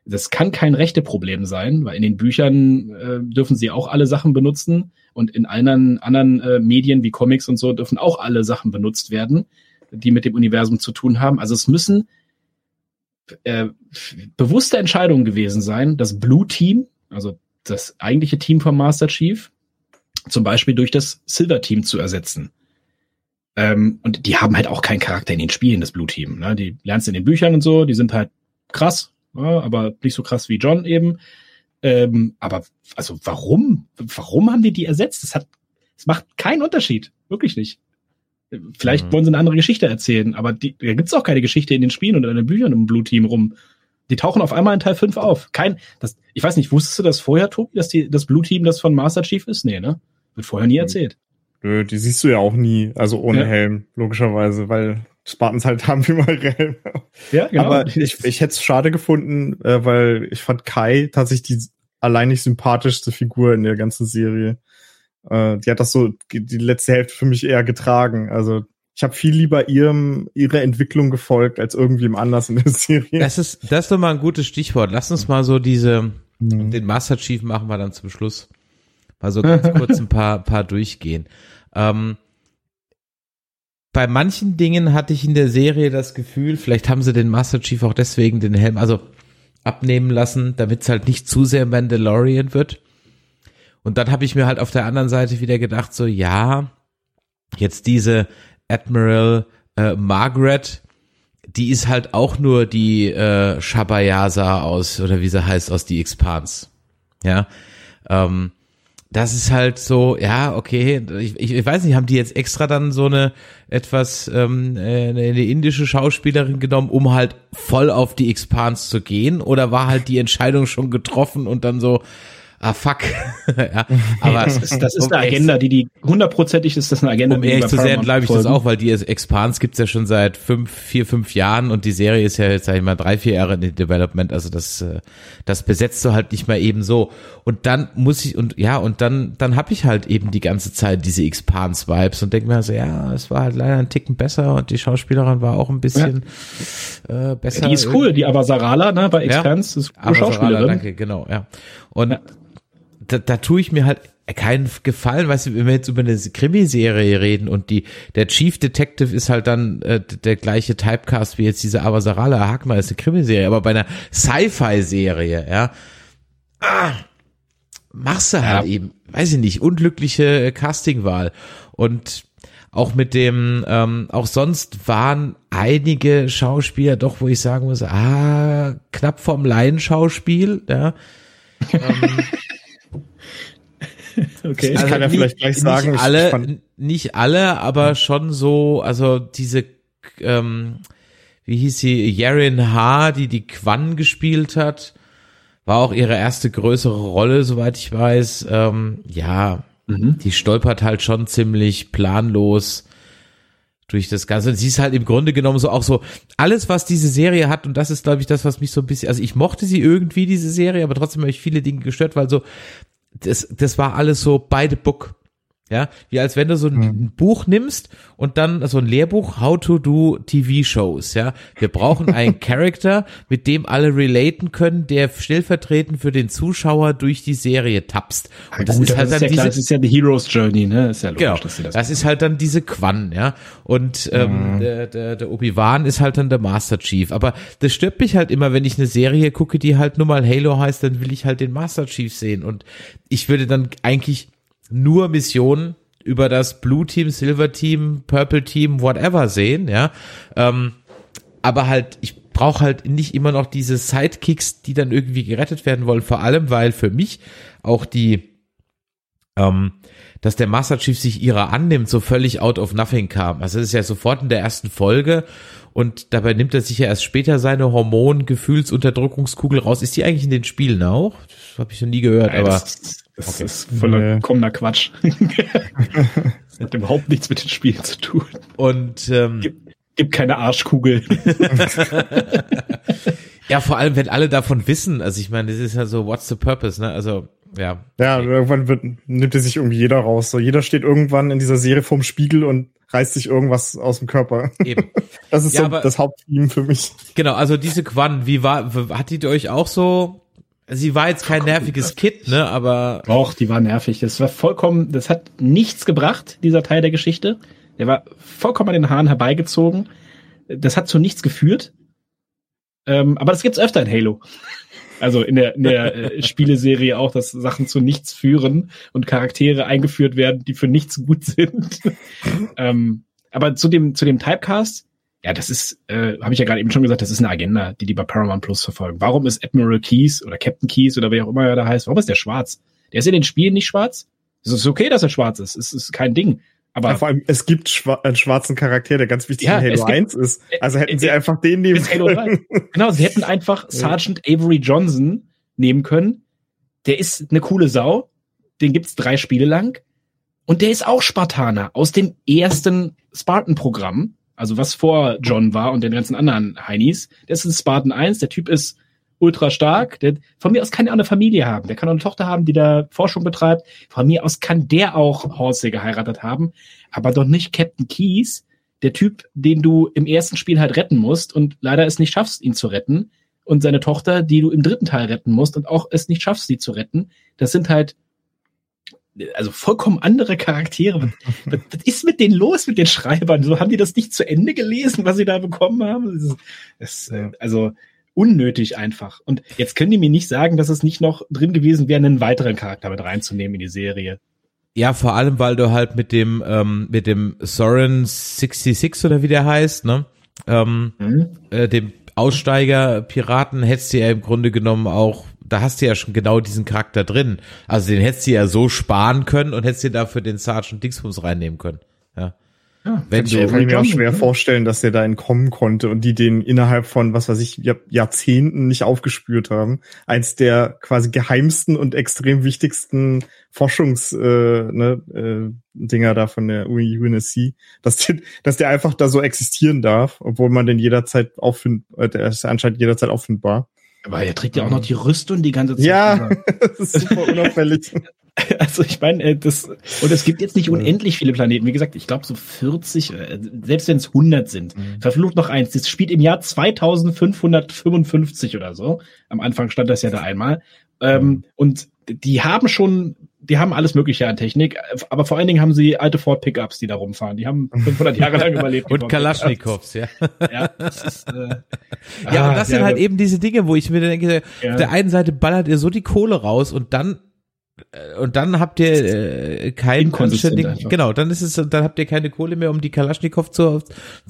Speaker 3: Das kann kein Rechteproblem sein, weil in den Büchern äh, dürfen sie auch alle Sachen benutzen und in allen anderen äh, Medien wie Comics und so dürfen auch alle Sachen benutzt werden, die mit dem Universum zu tun haben. Also es müssen äh, bewusste Entscheidungen gewesen sein, das Blue Team, also das eigentliche Team von Master Chief zum Beispiel durch das Silver Team zu ersetzen. Ähm, und die haben halt auch keinen Charakter in den Spielen, das Blue Team. Ne? Die lernst in den Büchern und so, die sind halt krass, ja, aber nicht so krass wie John eben. Ähm, aber also warum? Warum haben die die ersetzt? Das hat, das macht keinen Unterschied, wirklich nicht. Vielleicht mhm. wollen sie eine andere Geschichte erzählen, aber die, da gibt's auch keine Geschichte in den Spielen oder in den Büchern im Blue Team rum. Die tauchen auf einmal in Teil 5 auf. Kein, das, ich weiß nicht, wusstest du das vorher, Tobi, dass die, das Blue Team das von Master Chief ist? Nee, ne? Wird vorher nie erzählt.
Speaker 5: Nö, die siehst du ja auch nie, also ohne ja. Helm, logischerweise, weil Spartans halt [LAUGHS] haben wie mal Helm. Ja, genau. Aber ich, ich hätte es schade gefunden, äh, weil ich fand Kai tatsächlich die allein nicht sympathischste Figur in der ganzen Serie. Äh, die hat das so die letzte Hälfte für mich eher getragen. Also ich habe viel lieber ihrem ihrer Entwicklung gefolgt als irgendwem anders in der Serie.
Speaker 4: Das ist das ist doch mal ein gutes Stichwort. Lass uns mal so diese mhm. den Master Chief machen wir dann zum Schluss. Mal so ganz [LAUGHS] kurz ein paar paar durchgehen. Ähm, bei manchen Dingen hatte ich in der Serie das Gefühl, vielleicht haben sie den Master Chief auch deswegen den Helm also abnehmen lassen, damit es halt nicht zu sehr Mandalorian wird. Und dann habe ich mir halt auf der anderen Seite wieder gedacht, so ja, jetzt diese Admiral äh, Margaret, die ist halt auch nur die äh, Shabayasa aus, oder wie sie heißt, aus die Expans. Ja. Ähm, das ist halt so, ja, okay, ich, ich weiß nicht, haben die jetzt extra dann so eine etwas ähm, äh, eine indische Schauspielerin genommen, um halt voll auf die Expans zu gehen? Oder war halt die Entscheidung schon getroffen und dann so, ah fuck. [LAUGHS] ja,
Speaker 3: aber das ist, das ist um eine Agenda, die die hundertprozentig ist das eine Agenda.
Speaker 4: Um ehrlich zu sein, glaube ich das auch, weil die Expans gibt's ja schon seit fünf, vier, fünf Jahren und die Serie ist ja jetzt sag ich mal drei, vier Jahre in Development. Also das, äh, das besetzt du halt nicht mehr eben so. Und dann muss ich und ja und dann dann habe ich halt eben die ganze Zeit diese Expans Vibes und denke mir so, ja, es war halt leider ein Ticken besser und die Schauspielerin war auch ein bisschen ja. äh, besser.
Speaker 3: Die ist cool, die Avasarala, ne, bei Expans ja, ist
Speaker 4: coole Schauspielerin. Danke, genau, ja. Und ja da, da tue ich mir halt keinen Gefallen, weißt du, wenn wir jetzt über eine Krimiserie reden und die der Chief Detective ist halt dann äh, der gleiche Typecast wie jetzt diese Avasarala Hakma ist eine Krimiserie, aber bei einer Sci-Fi-Serie, ja, ah, machst du halt ja. eben, weiß ich nicht, unglückliche Castingwahl und auch mit dem, ähm, auch sonst waren einige Schauspieler doch, wo ich sagen muss, ah, knapp vom Laienschauspiel, ja. [LAUGHS] ähm, [LAUGHS]
Speaker 5: okay. Ich also kann ja nicht, vielleicht gleich sagen.
Speaker 4: Nicht alle, nicht alle, aber schon so, also diese, ähm, wie hieß sie, Yarin H., die die Quan gespielt hat, war auch ihre erste größere Rolle, soweit ich weiß. Ähm, ja, mhm. die stolpert halt schon ziemlich planlos durch das Ganze. sie ist halt im Grunde genommen so auch so alles, was diese Serie hat und das ist, glaube ich, das, was mich so ein bisschen, also ich mochte sie irgendwie, diese Serie, aber trotzdem habe ich viele Dinge gestört, weil so das, das war alles so the book. Ja, wie als wenn du so ein
Speaker 5: Mhm.
Speaker 4: Buch nimmst und dann so ein Lehrbuch, How to do TV-Shows, ja. Wir brauchen [LAUGHS] einen Charakter, mit dem alle relaten können, der stellvertretend für den Zuschauer durch die Serie tapst. Und das
Speaker 3: Gut,
Speaker 4: ist halt
Speaker 3: das
Speaker 4: dann
Speaker 3: ja klar,
Speaker 4: diese,
Speaker 3: das ist ja die Hero's Journey, ne? Ist ja logisch,
Speaker 4: Genau,
Speaker 3: dass sie das,
Speaker 4: das ist halt dann diese Quan, ja. Und ähm, der, der, der Obi-Wan ist halt dann der Master Chief. Aber das stört mich halt immer, wenn ich eine Serie gucke, die halt nur mal Halo heißt, dann will ich halt den Master Chief sehen. Und ich würde dann eigentlich nur Missionen über das Blue Team, Silver Team, Purple Team, whatever sehen, ja. Ähm, aber halt, ich brauche halt nicht immer noch diese Sidekicks, die dann irgendwie gerettet werden wollen. Vor allem, weil für mich auch die ähm, dass der Master Chief sich ihrer annimmt, so völlig out of nothing kam. Also es ist ja sofort in der ersten Folge und dabei nimmt er sich ja erst später seine Hormon-Gefühlsunterdrückungskugel raus. Ist die eigentlich in den Spielen auch? Das habe ich noch nie gehört,
Speaker 3: Nein,
Speaker 4: aber
Speaker 3: das, das ist vollkommener Quatsch. das [LAUGHS] [LAUGHS] hat überhaupt nichts mit den Spielen zu tun.
Speaker 4: und ähm,
Speaker 3: Gibt, gibt keine Arschkugel. [LAUGHS]
Speaker 4: ja, vor allem, wenn alle davon wissen, also ich meine, das ist ja so, what's the purpose, ne? Also, ja.
Speaker 5: Ja, irgendwann wird, nimmt er sich irgendwie jeder raus. So, jeder steht irgendwann in dieser Serie vorm Spiegel und reißt sich irgendwas aus dem Körper.
Speaker 4: Eben.
Speaker 5: Das ist
Speaker 4: Ja,
Speaker 5: so
Speaker 4: aber-
Speaker 5: das Haupttheme für mich.
Speaker 4: Genau, also diese Quan, wie war, hat die euch auch so, sie war jetzt kein nerviges Kid, ne, aber
Speaker 3: Doch, die war nervig. Das war vollkommen, das hat nichts gebracht, dieser Teil der Geschichte. Der war vollkommen an den Haaren herbeigezogen. Das hat zu nichts geführt. Ähm, aber das gibt's öfter in Halo. Also in der, in der äh, [LAUGHS] Spieleserie auch, dass Sachen zu nichts führen und Charaktere eingeführt werden, die für nichts gut sind. [LAUGHS] ähm, aber zu dem, zu dem Typecast, ja, das ist, äh, habe ich ja gerade eben schon gesagt, das ist eine Agenda, die die bei Paramount Plus verfolgen. Warum ist Admiral Keys oder Captain Keys oder wer auch immer er da heißt, warum ist der schwarz? Der ist in den Spielen nicht schwarz. Es ist okay, dass er schwarz ist. Es ist kein Ding. Aber
Speaker 5: Ja, vor allem, es gibt schwa einen schwarzen Charakter, der ganz wichtig
Speaker 3: Ja,
Speaker 5: in Halo
Speaker 3: gibt-
Speaker 5: 1 ist. Also hätten sie
Speaker 3: äh,
Speaker 5: einfach den nehmen können. [LAUGHS]
Speaker 3: Genau, sie hätten einfach Sergeant Avery Johnson nehmen können. Der ist eine coole Sau. Den gibt's drei Spiele lang. Und der ist auch Spartaner aus dem ersten Spartan-Programm. Also was vor John war und den ganzen anderen Heinis. Das ist Spartan 1. Der Typ ist ultra stark. Der, von mir aus kann er auch eine Familie haben. Der kann auch eine Tochter haben, die da Forschung betreibt. Von mir aus kann der auch Horsey geheiratet haben. Aber doch nicht Captain Keys, der Typ, den du im ersten Spiel halt retten musst und leider es nicht schaffst, ihn zu retten. Und seine Tochter, die du im dritten Teil retten musst und auch es nicht schaffst, sie zu retten. Das sind halt also vollkommen andere Charaktere. Was, was, ist mit denen los, mit den Schreibern? So haben die das nicht zu Ende gelesen, was sie da bekommen haben? Das ist, das, äh, also unnötig einfach. Und jetzt können die mir nicht sagen, dass es nicht noch drin gewesen wäre, einen weiteren Charakter mit reinzunehmen in die Serie.
Speaker 4: ja, vor allem, weil du halt mit dem, ähm, mit dem Soren 66 oder wie der heißt, ne, ähm,
Speaker 3: Hm?
Speaker 4: äh, dem Aussteiger Piraten hättest du ja im Grunde genommen auch, da hast du ja schon genau diesen Charakter drin. Also den hättest du ja so sparen können und hättest dir dafür den Sergeant Dingsbums reinnehmen können. Ja.
Speaker 3: Ja,
Speaker 4: Wenn du-
Speaker 3: ja
Speaker 5: Kann ich mir auch schwer
Speaker 3: ne?
Speaker 5: vorstellen, dass der da entkommen konnte und die den innerhalb von, was weiß ich, Jahr- Jahrzehnten nicht aufgespürt haben. Eins der quasi geheimsten und extrem wichtigsten Forschungs, äh, ne, äh, Dinger da von der UNSC, dass der, dass der einfach da so existieren darf, obwohl man den jederzeit auffind, äh, der ist anscheinend jederzeit auffindbar.
Speaker 3: Aber er trägt ja auch noch die Rüstung die ganze Zeit.
Speaker 5: Ja, [LAUGHS] das ist super unauffällig. [LAUGHS]
Speaker 3: Also ich meine, äh, das und es gibt jetzt nicht unendlich viele Planeten. Wie gesagt, ich glaube so 40, äh, selbst wenn es 100 sind. Verflucht noch eins. Das spielt im Jahr 2555 oder so. Am Anfang stand das ja da einmal. Ähm, und die haben schon, die haben alles Mögliche an Technik, aber vor allen Dingen haben sie alte Ford Pickups, die da rumfahren. Die haben 500 Jahre lang überlebt.
Speaker 4: Und Kalaschnikows, ja.
Speaker 3: Ja, das ist, äh,
Speaker 4: Ja,
Speaker 3: ah,
Speaker 4: und das sind halt eben diese Dinge, wo ich mir denke,
Speaker 3: Ja.
Speaker 4: auf der einen Seite ballert ihr so die Kohle raus und dann und dann habt ihr äh, keinen genau, dann ist es, dann habt ihr keine Kohle mehr, um die Kalaschnikow zu,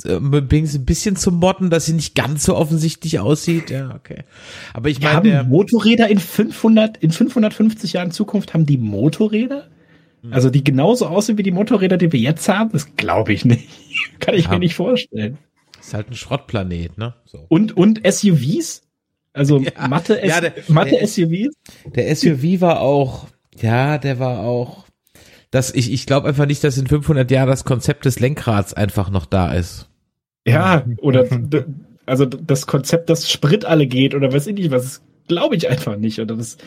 Speaker 4: äh, ein bisschen zu modden, dass sie nicht ganz so offensichtlich aussieht. Ja, okay. Aber ich meine,
Speaker 3: haben
Speaker 4: der,
Speaker 3: Motorräder in 500, in 550 Jahren Zukunft haben die Motorräder?
Speaker 4: Hm.
Speaker 3: Also die genauso aussehen wie die Motorräder, die wir jetzt haben? Das glaube ich nicht. [LAUGHS] Kann ich
Speaker 4: Ja.
Speaker 3: mir nicht vorstellen.
Speaker 4: ist halt ein Schrottplanet, ne? So.
Speaker 3: Und, und SUVs? Also [LAUGHS]
Speaker 4: Ja.
Speaker 3: Mathe,
Speaker 4: Ja, der-
Speaker 3: Mathe
Speaker 4: der-
Speaker 3: SUVs?
Speaker 4: Der SUV war auch, ja, der war auch, das, ich, ich glaube einfach nicht, dass in 500 Jahren das Konzept des Lenkrads einfach noch da ist.
Speaker 3: Ja, oder also das Konzept, dass Sprit alle geht oder weiß ich nicht, was glaube ich einfach nicht. Oder das,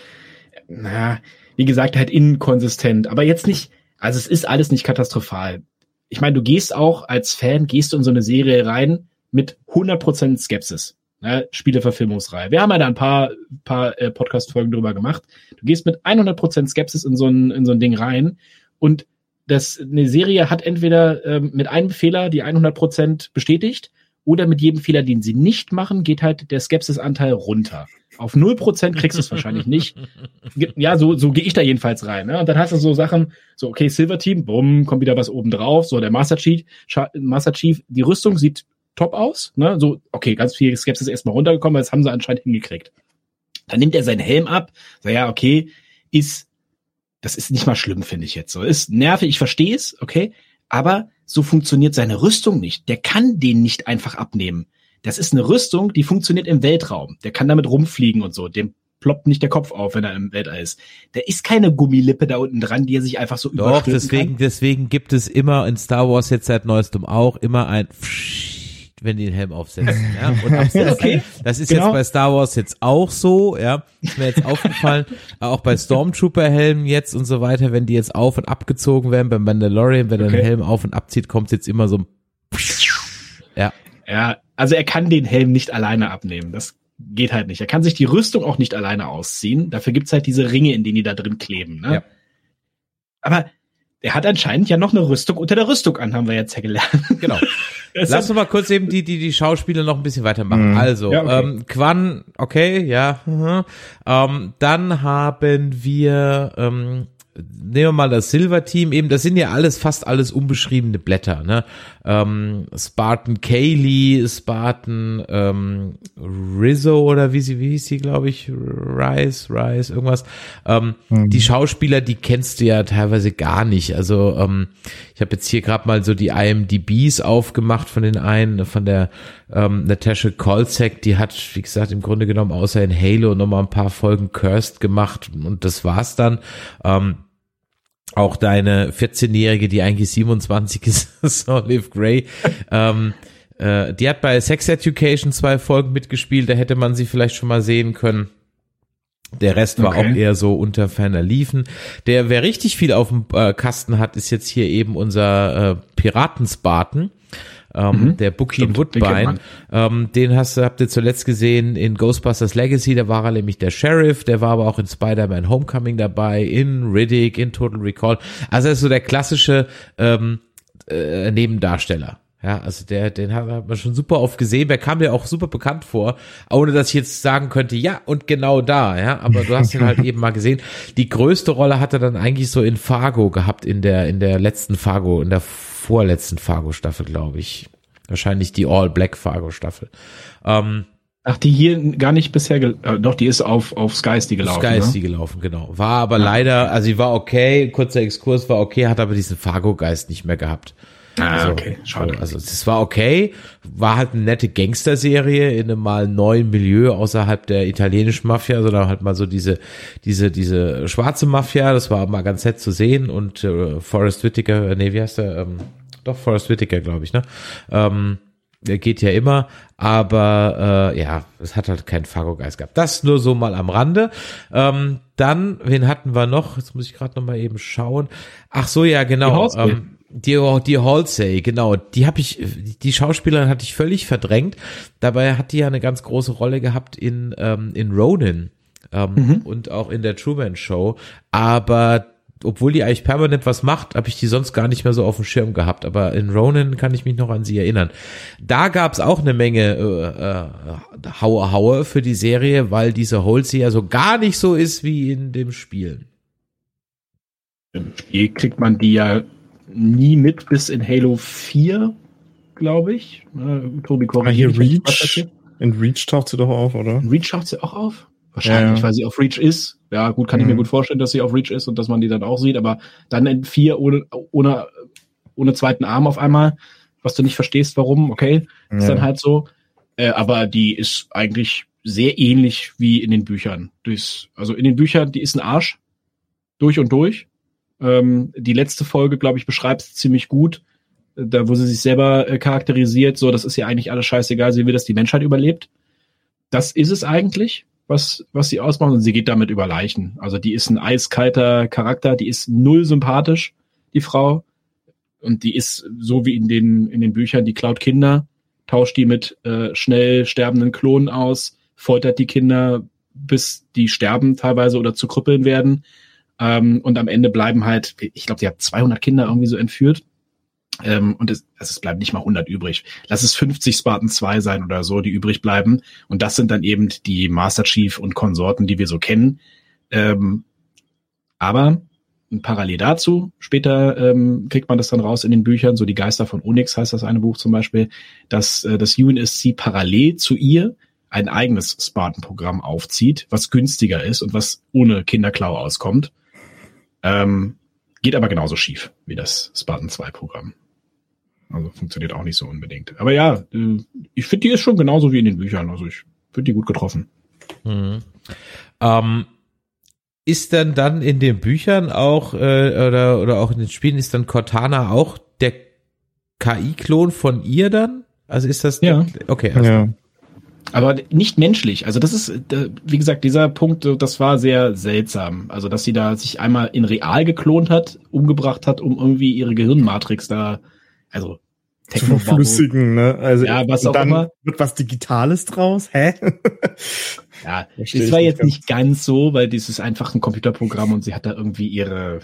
Speaker 3: na, wie gesagt, halt inkonsistent, aber jetzt nicht Also es ist alles nicht katastrophal. Ich meine, du gehst auch als Fan, gehst du in so eine Serie rein mit 100% Skepsis. Ne? Spieleverfilmungsreihe. Wir haben ja da ein paar, paar äh, Podcast-Folgen drüber gemacht. Du gehst mit 100% Skepsis in so ein, in so ein Ding rein und das, eine Serie hat entweder ähm, mit einem Fehler die 100% bestätigt oder mit jedem Fehler, den sie nicht machen, geht halt der Skepsisanteil runter. Auf 0% kriegst du es wahrscheinlich nicht. Ja, so, so gehe ich da jedenfalls rein. Ne? Und dann hast du so Sachen, so, okay, Silver Team, bumm, kommt wieder was oben drauf. So, der Master Chief, Master Chief, die Rüstung sieht top aus. Ne? So, okay, ganz viel Skepsis erstmal runtergekommen, weil das haben sie anscheinend hingekriegt. Dann nimmt er seinen Helm ab. So, ja, okay, ist, das ist nicht mal schlimm, finde ich jetzt so. Ist nervig, ich verstehe es, okay, aber so funktioniert seine Rüstung nicht. Der kann den nicht einfach abnehmen. Das ist eine Rüstung, die funktioniert im Weltraum. Der kann damit rumfliegen und so. Dem ploppt nicht der Kopf auf, wenn er im Weltall ist. Der ist keine Gummilippe da unten dran, die er sich einfach so
Speaker 4: Doch, deswegen, kann. deswegen gibt es immer in Star Wars jetzt seit neuestem auch immer ein wenn die den Helm aufsetzen. Ja? Und [LAUGHS] absetzen. okay. Das ist genau. jetzt bei Star Wars jetzt auch so, ja. Ist mir jetzt aufgefallen. [LAUGHS] auch bei Stormtrooper-Helmen jetzt und so weiter, wenn die jetzt auf und abgezogen werden, beim Mandalorian, wenn er okay. den Helm auf und abzieht, kommt jetzt immer so ein [LAUGHS]
Speaker 3: Ja. Ja, also er kann den Helm nicht alleine abnehmen. Das geht halt nicht. Er kann sich die Rüstung auch nicht alleine ausziehen. Dafür gibt's halt diese Ringe, in denen die da drin kleben. Ne? Ja. Aber er hat anscheinend ja noch eine Rüstung unter der Rüstung an, haben wir jetzt ja gelernt.
Speaker 4: Genau. [LAUGHS] Lass uns mal kurz eben die, die, die Schauspieler noch ein bisschen weitermachen. Mhm. Also, ja, okay. ähm, Quan, okay, ja. Mhm. Ähm, dann haben wir ähm, nehmen wir mal das Silver Team, eben, das sind ja alles, fast alles unbeschriebene Blätter, ne? Ähm, Spartan Kaylee, Spartan ähm, Rizzo oder wie sie, wie hieß sie, glaube ich, Rice, Rice, irgendwas. Ähm, mhm. Die Schauspieler, die kennst du ja teilweise gar nicht. Also ähm, ich habe jetzt hier gerade mal so die IMDBs aufgemacht von den einen, von der ähm, Natasha Kolzek, die hat, wie gesagt, im Grunde genommen außer in Halo nochmal ein paar Folgen Cursed gemacht und das war's dann. Ähm, auch deine 14-Jährige, die eigentlich 27 ist, [LAUGHS] so Liv Gray, ähm, äh, die hat bei Sex Education zwei Folgen mitgespielt, da hätte man sie vielleicht schon mal sehen können. Der Rest war okay. auch eher so unter ferner Liefen. Der, wer richtig viel auf dem äh, Kasten hat, ist jetzt hier eben unser äh, Piratenspaten ähm, mhm. der Bookin Woodbine. Ähm, den hast du, habt ihr zuletzt gesehen in Ghostbusters Legacy, da war er nämlich der Sheriff, der war aber auch in Spider-Man Homecoming dabei, in Riddick, in Total Recall. Also er ist so der klassische ähm, äh, Nebendarsteller. Ja, also der, den hat man schon super oft gesehen. Der kam mir auch super bekannt vor, ohne dass ich jetzt sagen könnte, ja, und genau da, ja. Aber du hast ihn halt [LAUGHS] eben mal gesehen. Die größte Rolle hat er dann eigentlich so in Fargo gehabt, in der, in der letzten Fargo, in der vorletzten Fargo-Staffel, glaube ich. Wahrscheinlich die All-Black Fargo-Staffel. Ähm,
Speaker 3: Ach, die hier gar nicht bisher, äh, doch, die ist auf, auf Sky ist die gelaufen.
Speaker 4: Sky ist ne? die gelaufen, genau. War aber ja. leider, also sie war okay, kurzer Exkurs war okay, hat aber diesen Fargo-Geist nicht mehr gehabt.
Speaker 3: Ah, also, okay, schade.
Speaker 4: Also es war okay, war halt eine nette Gangster-Serie in einem mal neuen Milieu außerhalb der italienischen Mafia, sondern halt mal so diese, diese, diese schwarze Mafia, das war mal ganz nett zu sehen und äh, Forrest Whitaker, nee, wie heißt der? Ähm, doch, Forrest Whitaker, glaube ich, ne? Ähm, der geht ja immer, aber äh, ja, es hat halt keinen Fargo-Geist gehabt. Das nur so mal am Rande. Ähm, dann, wen hatten wir noch? Jetzt muss ich gerade noch mal eben schauen. Ach so, ja, genau. Ähm, die, die Halsey, genau, die habe ich, die Schauspielerin hatte ich völlig verdrängt. Dabei hat die ja eine ganz große Rolle gehabt in, ähm, in Ronin ähm, mhm. und auch in der Truman Show. Aber obwohl die eigentlich permanent was macht, habe ich die sonst gar nicht mehr so auf dem Schirm gehabt. Aber in Ronin kann ich mich noch an sie erinnern. Da gab es auch eine Menge äh, äh, Haue Haue für die Serie, weil diese Halsey ja so gar nicht so ist wie in dem Spiel.
Speaker 3: Im Spiel kriegt man die ja nie mit bis in Halo 4, glaube ich.
Speaker 5: Äh, Tobi Korre. Ah, hier Reach. In Reach taucht sie doch auf, oder? In
Speaker 3: Reach taucht sie auch auf? Wahrscheinlich, ja, ja. weil sie auf Reach ist. Ja, gut, kann mhm. ich mir mhm. gut vorstellen, dass sie auf Reach ist und dass man die dann auch sieht, aber dann in 4 ohne, ohne, ohne zweiten Arm auf einmal, was du nicht verstehst, warum, okay, ist ja. dann halt so. Äh, aber die ist eigentlich sehr ähnlich wie in den Büchern. Durchs, also in den Büchern, die ist ein Arsch. Durch und durch. Ähm, die letzte Folge, glaube ich, beschreibt es ziemlich gut. Da, wo sie sich selber äh, charakterisiert, so, das ist ja eigentlich alles scheißegal, sie will, dass die Menschheit überlebt. Das ist es eigentlich, was, was sie ausmacht, und sie geht damit über Leichen. Also die ist ein eiskalter Charakter, die ist null sympathisch, die Frau. Und die ist so wie in den, in den Büchern, die klaut Kinder, tauscht die mit äh, schnell sterbenden Klonen aus, foltert die Kinder, bis die sterben teilweise oder zu Krüppeln werden. Ähm, und am Ende bleiben halt, ich glaube, die hat 200 Kinder irgendwie so entführt. Ähm, und es, also es bleibt nicht mal 100 übrig. Lass es 50 Spartan 2 sein oder so, die übrig bleiben. Und das sind dann eben die Master Chief und Konsorten, die wir so kennen. Ähm, aber parallel dazu, später ähm, kriegt man das dann raus in den Büchern, so die Geister von Onyx heißt das eine Buch zum Beispiel, dass äh, das UNSC parallel zu ihr ein eigenes Spartan-Programm aufzieht, was günstiger ist und was ohne Kinderklau auskommt. Ähm, geht aber genauso schief wie das Spartan 2-Programm. Also funktioniert auch nicht so unbedingt. Aber ja, äh, ich finde, die ist schon genauso wie in den Büchern. Also ich finde die gut getroffen.
Speaker 4: Mhm. Ähm, ist dann dann in den Büchern auch äh, oder oder auch in den Spielen ist dann Cortana auch der KI-Klon von ihr dann? Also ist das
Speaker 3: ja
Speaker 4: okay? Also
Speaker 5: Ja.
Speaker 3: Aber nicht menschlich. Also das ist, wie gesagt, dieser Punkt, das war sehr seltsam. Also dass sie da sich einmal in real geklont hat, umgebracht hat, um irgendwie ihre Gehirnmatrix da, also
Speaker 5: Zu
Speaker 3: Techno-Bubble.
Speaker 5: verflüssigen, ne? Also
Speaker 3: Ja, was
Speaker 5: und
Speaker 3: auch
Speaker 5: dann
Speaker 3: immer.
Speaker 5: wird was Digitales draus? Hä?
Speaker 3: Ja, [LAUGHS]
Speaker 5: ich
Speaker 3: war jetzt nicht ganz so, weil das ist einfach ein Computerprogramm und sie hat da irgendwie ihre,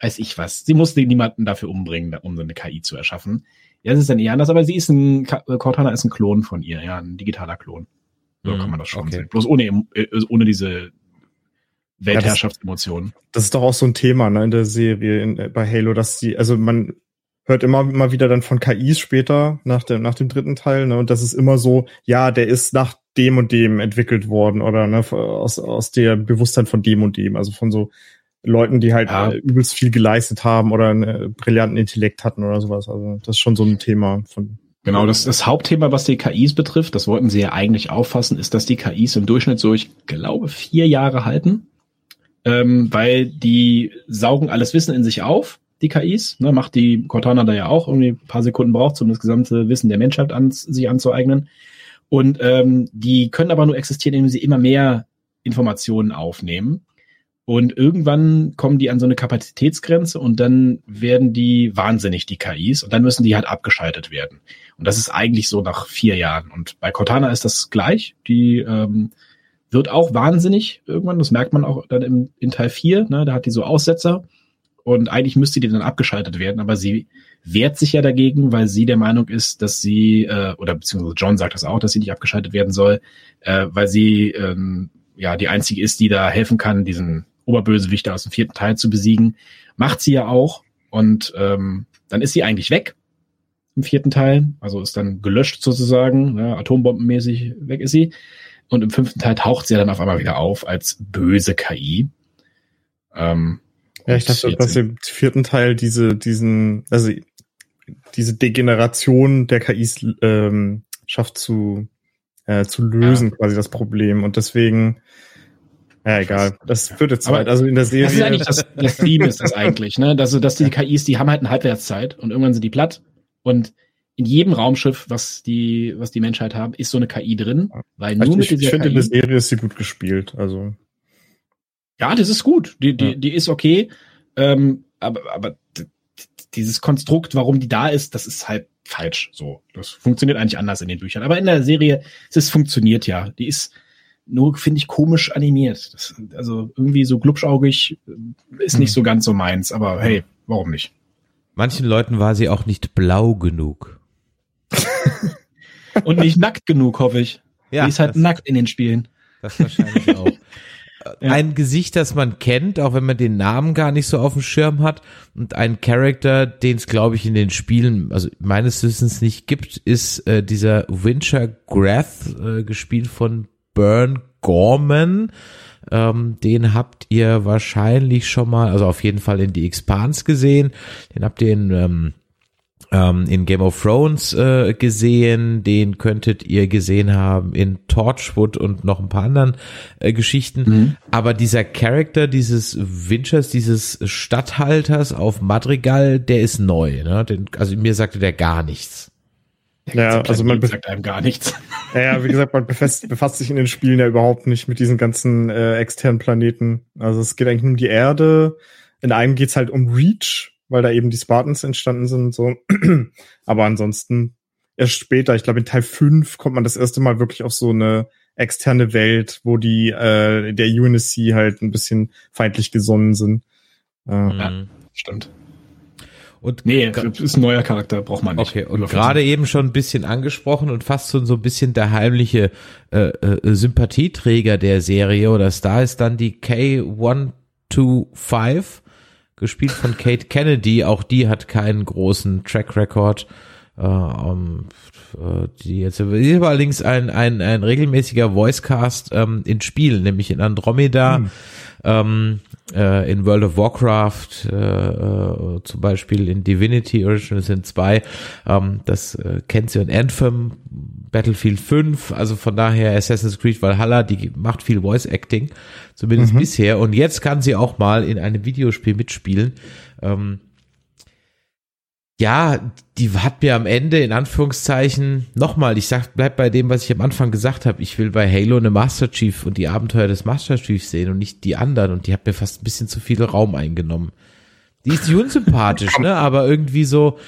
Speaker 3: weiß ich was. Sie musste niemanden dafür umbringen, um so eine KI zu erschaffen. Ja, das ist dann eher anders, aber sie ist ein, äh, Cortana ist ein Klon von ihr, ja, ein digitaler Klon. So
Speaker 4: Mhm,
Speaker 3: kann man das schon
Speaker 4: okay.
Speaker 3: sehen. Bloß ohne, äh, ohne diese Weltherrschaftsemotionen.
Speaker 5: Das ist doch auch so ein Thema ne, in der Serie in, äh, bei Halo, dass die, also man hört immer mal wieder dann von KIs später nach dem nach dem dritten Teil, ne, und das ist immer so, ja, der ist nach dem und dem entwickelt worden oder ne, aus aus der Bewusstsein von dem und dem, also von so Leuten, die halt
Speaker 3: Ja.
Speaker 5: äh, übelst viel geleistet haben oder einen äh, brillanten Intellekt hatten oder sowas. Also das ist schon so ein Thema von
Speaker 3: Genau, das, das Hauptthema, was die KIs betrifft, das wollten sie ja eigentlich auffassen, ist, dass die KIs im Durchschnitt so, ich glaube, vier Jahre halten, ähm, weil die saugen alles Wissen in sich auf, die KIs, ne, macht die Cortana da ja auch irgendwie ein paar Sekunden braucht, um das gesamte Wissen der Menschheit an, sich anzueignen. Und ähm, die können aber nur existieren, indem sie immer mehr Informationen aufnehmen. Und irgendwann kommen die an so eine Kapazitätsgrenze und dann werden die wahnsinnig, die KIs, und dann müssen die halt abgeschaltet werden. Und das ist eigentlich so nach vier Jahren. Und bei Cortana ist das gleich. Die ähm, wird auch wahnsinnig irgendwann. Das merkt man auch dann im, in Teil 4. Ne? Da hat die so Aussetzer. Und eigentlich müsste die dann abgeschaltet werden. Aber sie wehrt sich ja dagegen, weil sie der Meinung ist, dass sie, äh, oder beziehungsweise John sagt das auch, dass sie nicht abgeschaltet werden soll, äh, weil sie ähm, ja die einzige ist, die da helfen kann, diesen Oberbösewicht aus dem vierten Teil zu besiegen. Macht sie ja auch. Und ähm, dann ist sie eigentlich weg im vierten Teil. Also ist dann gelöscht sozusagen, ne, atombombenmäßig weg ist sie. Und im fünften Teil taucht sie dann auf einmal wieder auf als böse KI. Ähm,
Speaker 5: Ja, ich dachte, dass im vierten Teil diese, diesen, also diese Degeneration der KIs ähm, schafft zu, äh, zu lösen, quasi das Problem. Und deswegen, ja, egal. Das wird jetzt weit. Also in der
Speaker 3: Das ist
Speaker 5: Serie.
Speaker 3: eigentlich das, das Theme ist das eigentlich, ne? Dass, dass die KIs, die haben halt eine Halbwertszeit und irgendwann sind die platt. Und in jedem Raumschiff, was die, was die Menschheit haben, ist so eine KI drin, weil nur
Speaker 5: ich
Speaker 3: mit
Speaker 5: ich, ich
Speaker 3: dieser
Speaker 5: finde, in der. Serie ist sie gut gespielt. Also,
Speaker 3: Ja, das ist gut. Die, die,
Speaker 5: Ja.
Speaker 3: die ist okay. Ähm, aber, aber dieses Konstrukt, warum die da ist, das ist halt falsch. So, das funktioniert eigentlich anders in den Büchern. Aber in der Serie, es funktioniert ja. Die ist nur, finde ich, komisch animiert. Das, also irgendwie so glubschaugig äh, ist nicht
Speaker 5: Hm.
Speaker 3: so ganz so meins. Aber hey, warum nicht?
Speaker 4: Manchen Leuten war sie auch nicht blau genug. [LAUGHS]
Speaker 3: Und nicht nackt genug, hoffe ich.
Speaker 4: Ja,
Speaker 3: die ist halt nackt in den Spielen.
Speaker 4: das wahrscheinlich [LAUGHS] auch.
Speaker 3: Ja.
Speaker 4: Ein Gesicht, das man kennt, auch wenn man den Namen gar nicht so auf dem Schirm hat. Und ein Charakter, den es, glaube ich, in den Spielen, also meines Wissens nicht gibt, ist äh, dieser Winter Grath, äh, gespielt von Burn Gorman. Ähm, den habt ihr wahrscheinlich schon mal, also auf jeden Fall in die Expans gesehen. Den habt ihr in ähm, ähm, in Game of Thrones äh, gesehen, den könntet ihr gesehen haben in Torchwood und noch ein paar anderen äh, Geschichten. Aber dieser Charakter dieses Winters, dieses Statthalters auf Madrigal, der ist neu. Ne? Den, also mir sagte der gar nichts.
Speaker 5: Ja, also man,
Speaker 3: sagt einem gar nichts.
Speaker 5: ja, ja, wie gesagt, man befasst, befasst sich in den Spielen ja überhaupt nicht mit diesen ganzen äh, externen Planeten. Also es geht eigentlich nur um die Erde. In einem geht's halt um Reach. weil da eben die Spartans entstanden sind und so. [CLEARS THROAT] Aber ansonsten erst später, ich glaube in Teil 5 kommt man das erste Mal wirklich auf so eine externe Welt, wo die äh, der UNSC halt ein bisschen feindlich gesonnen sind. Äh,
Speaker 3: ja, stimmt. Und nee, ist ein neuer Charakter, braucht man nicht.
Speaker 4: Okay, und gerade eben schon ein bisschen angesprochen und fast so, so ein bisschen der heimliche äh, äh, Sympathieträger der Serie oder Star ist dann die K125, gespielt von Kate Kennedy. Auch die hat keinen großen Track Record. Äh, um, äh, die jetzt ist aber allerdings ein, ein, ein regelmäßiger Voicecast ähm, in Spielen, nämlich in Andromeda. Hm ähm, äh, in World of Warcraft, äh, äh, zum Beispiel in Divinity Original Sin 2, ähm, das äh, kennt sie in Anthem, Battlefield 5, also von daher Assassin's Creed Valhalla, die macht viel Voice Acting, zumindest mhm. bisher. Und jetzt kann sie auch mal in einem Videospiel mitspielen. Ähm, ja, die hat mir am Ende in Anführungszeichen nochmal, ich sag, bleib bei dem, was ich am Anfang gesagt habe, ich will bei Halo eine Master Chief und die Abenteuer des Master Chief sehen und nicht die anderen und die hat mir fast ein bisschen zu viel Raum eingenommen. Die ist nicht unsympathisch, ne, [LAUGHS] aber irgendwie so,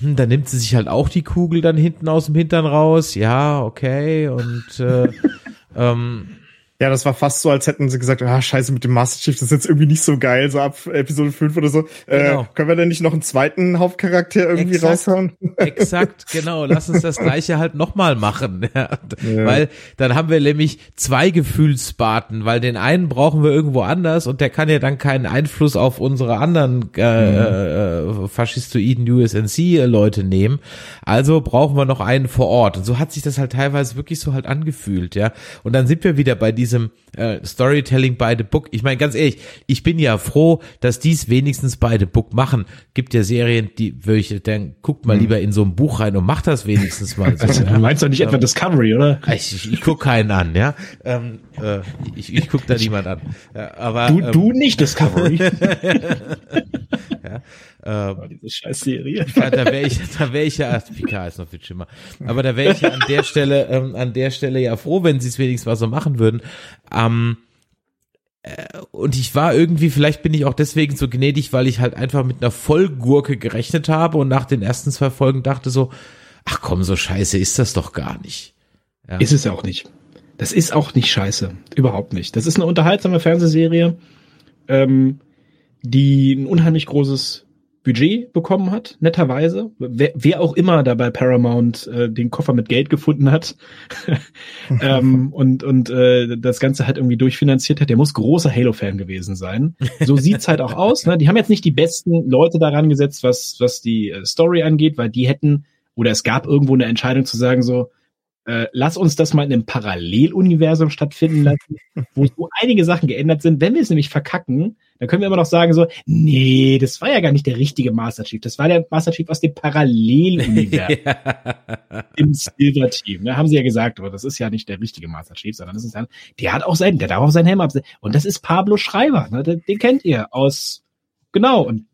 Speaker 4: hm, da nimmt sie sich halt auch die Kugel dann hinten aus dem Hintern raus, ja, okay. Und äh, [LAUGHS] ähm,
Speaker 5: ja, das war fast so, als hätten sie gesagt, ah, scheiße, mit dem Master Chief, das ist jetzt irgendwie nicht so geil, so ab Episode 5 oder so. Äh, genau. Äh, können wir denn nicht noch einen zweiten Hauptcharakter irgendwie Exakt. raushauen? [LAUGHS]
Speaker 4: Exakt, genau. Lass uns das gleiche halt nochmal machen. [LAUGHS] Ja. Ja. Weil dann haben wir nämlich zwei Gefühlsbaten, weil den einen brauchen wir irgendwo anders und der kann ja dann keinen Einfluss auf unsere anderen äh, mhm. äh, faschistoiden USNC-Leute nehmen. Also brauchen wir noch einen vor Ort. Und so hat sich das halt teilweise wirklich so halt angefühlt, ja. Und dann sind wir wieder bei diesem diesem äh, Storytelling by the Book. Ich meine, ganz ehrlich, ich bin ja froh, dass dies wenigstens by the Book machen. Gibt ja Serien, die würde ich, dann guckt mal hm. lieber in so ein Buch rein und macht das wenigstens mal. So, [LAUGHS]
Speaker 3: also, ja. Du meinst doch nicht ähm, etwa Discovery, oder?
Speaker 4: Ich, ich, ich guck keinen an, ja. Ähm, äh, ich ich guck da niemand an. Ja, aber,
Speaker 3: du, ähm, du nicht Discovery. [LAUGHS]
Speaker 4: ja. Ähm, oh, diese scheiß Serie. [LAUGHS] Ja, da wäre ich, da wäre ich ja, Picard ist noch viel schlimmer. Aber da wäre ich ja an der Stelle, ähm, an der Stelle ja froh, wenn sie es wenigstens mal so machen würden. Ähm, äh, und ich war irgendwie, vielleicht bin ich auch deswegen so gnädig, weil ich halt einfach mit einer Vollgurke gerechnet habe und nach den ersten zwei Folgen dachte so, ach komm, so scheiße ist das doch gar nicht.
Speaker 3: Ja. Ist es auch nicht. Das ist auch nicht scheiße. Überhaupt nicht. Das ist eine unterhaltsame Fernsehserie, ähm, die ein unheimlich großes Budget bekommen hat, netterweise. Wer, wer auch immer da bei Paramount äh, den Koffer mit Geld gefunden hat [LAUGHS] ähm, und, und äh, das Ganze halt irgendwie durchfinanziert hat, der muss großer Halo-Fan gewesen sein. So sieht's halt auch aus. Ne? Die haben jetzt nicht die besten Leute daran gesetzt, was, was die äh, Story angeht, weil die hätten, oder es gab irgendwo eine Entscheidung zu sagen, so, äh, lass uns das mal in einem Paralleluniversum stattfinden lassen, [LAUGHS] wo so einige Sachen geändert sind. Wenn wir es nämlich verkacken, dann können wir immer noch sagen so, nee, das war ja gar nicht der richtige Master Chief. Das war der Master Chief aus dem Paralleluniversum. [LAUGHS] Im Silver Team. Da haben sie ja gesagt, aber das ist ja nicht der richtige Master Chief, sondern das ist dann, der hat auch seinen, der darf auch seinen Helm absetzen. Und das ist Pablo Schreiber. Ne? Den, den kennt ihr aus, genau, und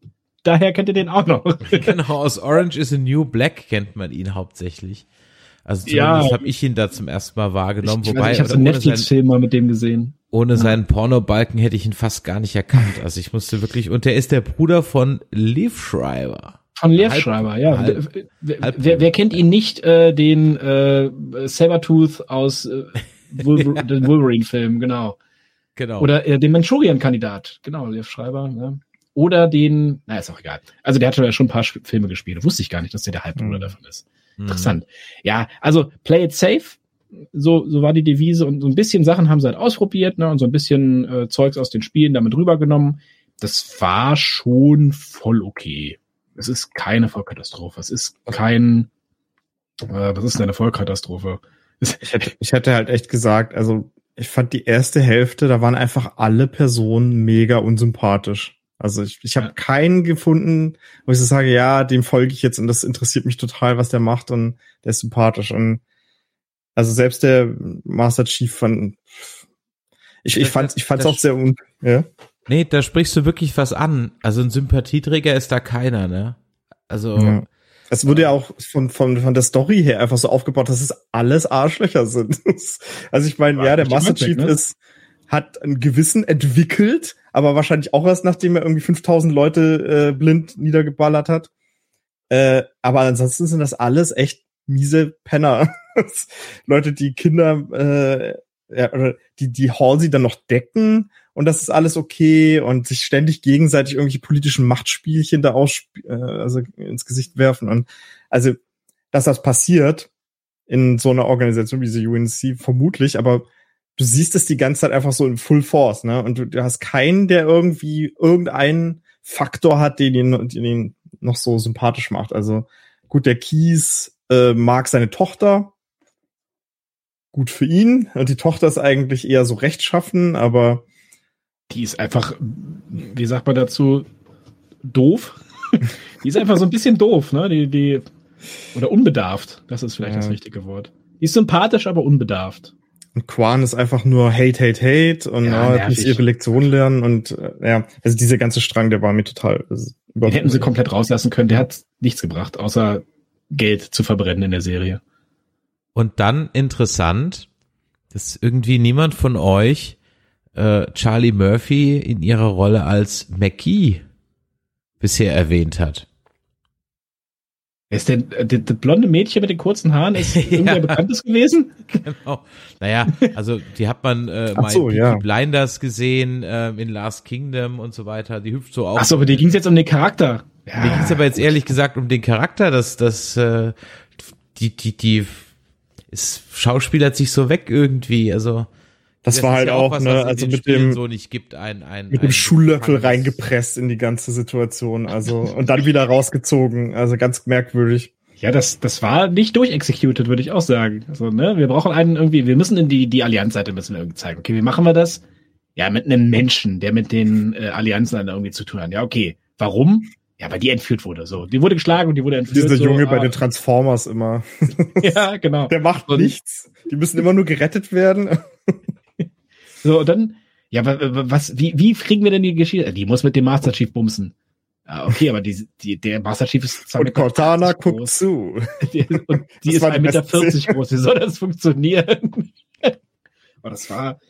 Speaker 3: daher kennt ihr den auch noch. [LAUGHS]
Speaker 4: genau, aus Orange is a New Black kennt man ihn hauptsächlich. Also zumindest ja. habe ich ihn da zum ersten Mal wahrgenommen.
Speaker 3: Ich,
Speaker 4: wobei,
Speaker 3: ich habe so einen Netflix-Film mal mit dem gesehen.
Speaker 4: Ohne ja. seinen Pornobalken hätte ich ihn fast gar nicht erkannt. Also ich musste wirklich, und der ist der Bruder von Liv Schreiber.
Speaker 3: Von Liv Schreiber, ja. Halb, wer, halb wer, wer, kennt ihn nicht, äh, den äh, Sabertooth aus äh, [LAUGHS] Wolver den Wolverine-Film, genau. Genau. Oder äh, den Manchurian-Kandidat, genau, Liv Schreiber. Ne? Oder den, na ist auch egal. Also der hat ja schon ein paar Filme gespielt. Wusste ich gar nicht, dass der der Halbbruder mhm. davon ist. Mhm. Interessant. Ja, also play it safe. So, so war die Devise und so ein bisschen Sachen haben sie halt ausprobiert, ne, und so ein bisschen äh, Zeugs aus den Spielen damit rübergenommen. Das war schon voll okay. Es ist keine Vollkatastrophe. Es ist kein, äh, das ist eine Vollkatastrophe.
Speaker 5: Ich hätte, ich hätte halt echt gesagt, also ich fand die erste Hälfte, da waren einfach alle Personen mega unsympathisch. Also ich, ich habe ja. keinen gefunden, wo ich so sage, ja, dem folge ich jetzt und das interessiert mich total, was der macht und der ist sympathisch. Und also selbst der Master Chief von ich, ich fand ich fand's auch sehr un ja.
Speaker 4: Nee, da sprichst du wirklich was an. Also ein Sympathieträger ist da keiner, ne? Also ja.
Speaker 5: Es wurde ja auch von, von, von der Story her einfach so aufgebaut, dass es alles Arschlöcher sind. [LAUGHS] also ich meine, ja, der Master Chief ne? ist hat ein Gewissen entwickelt, aber wahrscheinlich auch erst nachdem er irgendwie 5000 Leute äh, blind niedergeballert hat. Äh, aber ansonsten sind das alles echt miese Penner. [LAUGHS] Leute, die Kinder, äh, ja, oder die, die Halsey dann noch decken und das ist alles okay und sich ständig gegenseitig irgendwelche politischen Machtspielchen da aus, äh, also ins Gesicht werfen und also, dass das passiert in so einer Organisation wie die UNC vermutlich, aber du siehst es die ganze Zeit einfach so in Full Force, ne? Und du, du hast keinen, der irgendwie irgendeinen Faktor hat, den ihn, den ihn noch so sympathisch macht. Also gut, der Kies äh, mag seine Tochter. Gut für ihn. Und die Tochter ist eigentlich eher so rechtschaffen, aber
Speaker 3: die ist einfach, wie sagt man dazu, doof. [LAUGHS] die ist einfach so ein bisschen doof, ne? Die, die, oder unbedarft. Das ist vielleicht ja. das richtige Wort. Die ist sympathisch, aber unbedarft.
Speaker 5: Und Quan ist einfach nur Hate, Hate, Hate und ja, ja muss ihre Lektion lernen und äh, ja, also dieser ganze Strang, der war mir total.
Speaker 3: Den hätten sie komplett rauslassen können. Der hat nichts gebracht, außer Geld zu verbrennen in der Serie.
Speaker 4: Und dann interessant, dass irgendwie niemand von euch äh, Charlie Murphy in ihrer Rolle als McGee bisher erwähnt hat.
Speaker 3: Ist der, der, der blonde Mädchen mit den kurzen Haaren ist [LAUGHS] irgendwer ja. Bekanntes gewesen?
Speaker 4: Genau. Naja, also die hat man äh, mal so, in ja. Blinders gesehen, äh, in Last Kingdom und so weiter. Die hüpft so auf.
Speaker 3: Achso, aber die ging jetzt um den Charakter.
Speaker 4: Ja, mir ging es aber jetzt ehrlich gesagt um den Charakter, dass dass äh, die die die ist schauspielert sich so weg irgendwie, also
Speaker 5: das, das war halt ja auch, was, ne, also mit dem
Speaker 4: so nicht gibt ein, ein
Speaker 5: mit dem Schuhlöffel reingepresst in die ganze Situation, [LAUGHS] also und dann wieder rausgezogen, also ganz merkwürdig.
Speaker 3: Ja, das das war nicht durchexecuted, würde ich auch sagen. Also, ne, wir brauchen einen irgendwie, wir müssen in die die Allianzseite müssen wir irgendwie zeigen. Okay, wie machen wir das? Ja, mit einem Menschen, der mit den äh, Allianzen dann irgendwie zu tun hat. Ja, okay. Warum? Ja, weil die entführt wurde. So, die wurde geschlagen und die wurde entführt.
Speaker 5: Dieser
Speaker 3: so,
Speaker 5: Junge ah. bei den Transformers immer. [LAUGHS]
Speaker 3: ja, genau.
Speaker 5: Der macht und nichts. Die müssen immer nur gerettet werden. [LAUGHS]
Speaker 3: So, und dann, ja, was, wie, wie kriegen wir denn die Geschichte? Die muss mit dem Master Chief bumsen. Ja, okay, aber die, die, der Master Chief ist
Speaker 5: Und Cortana guckt groß. zu. [LAUGHS]
Speaker 3: und die das ist 1,40 Meter 40 groß. Wie soll das funktionieren? [LAUGHS] aber das war,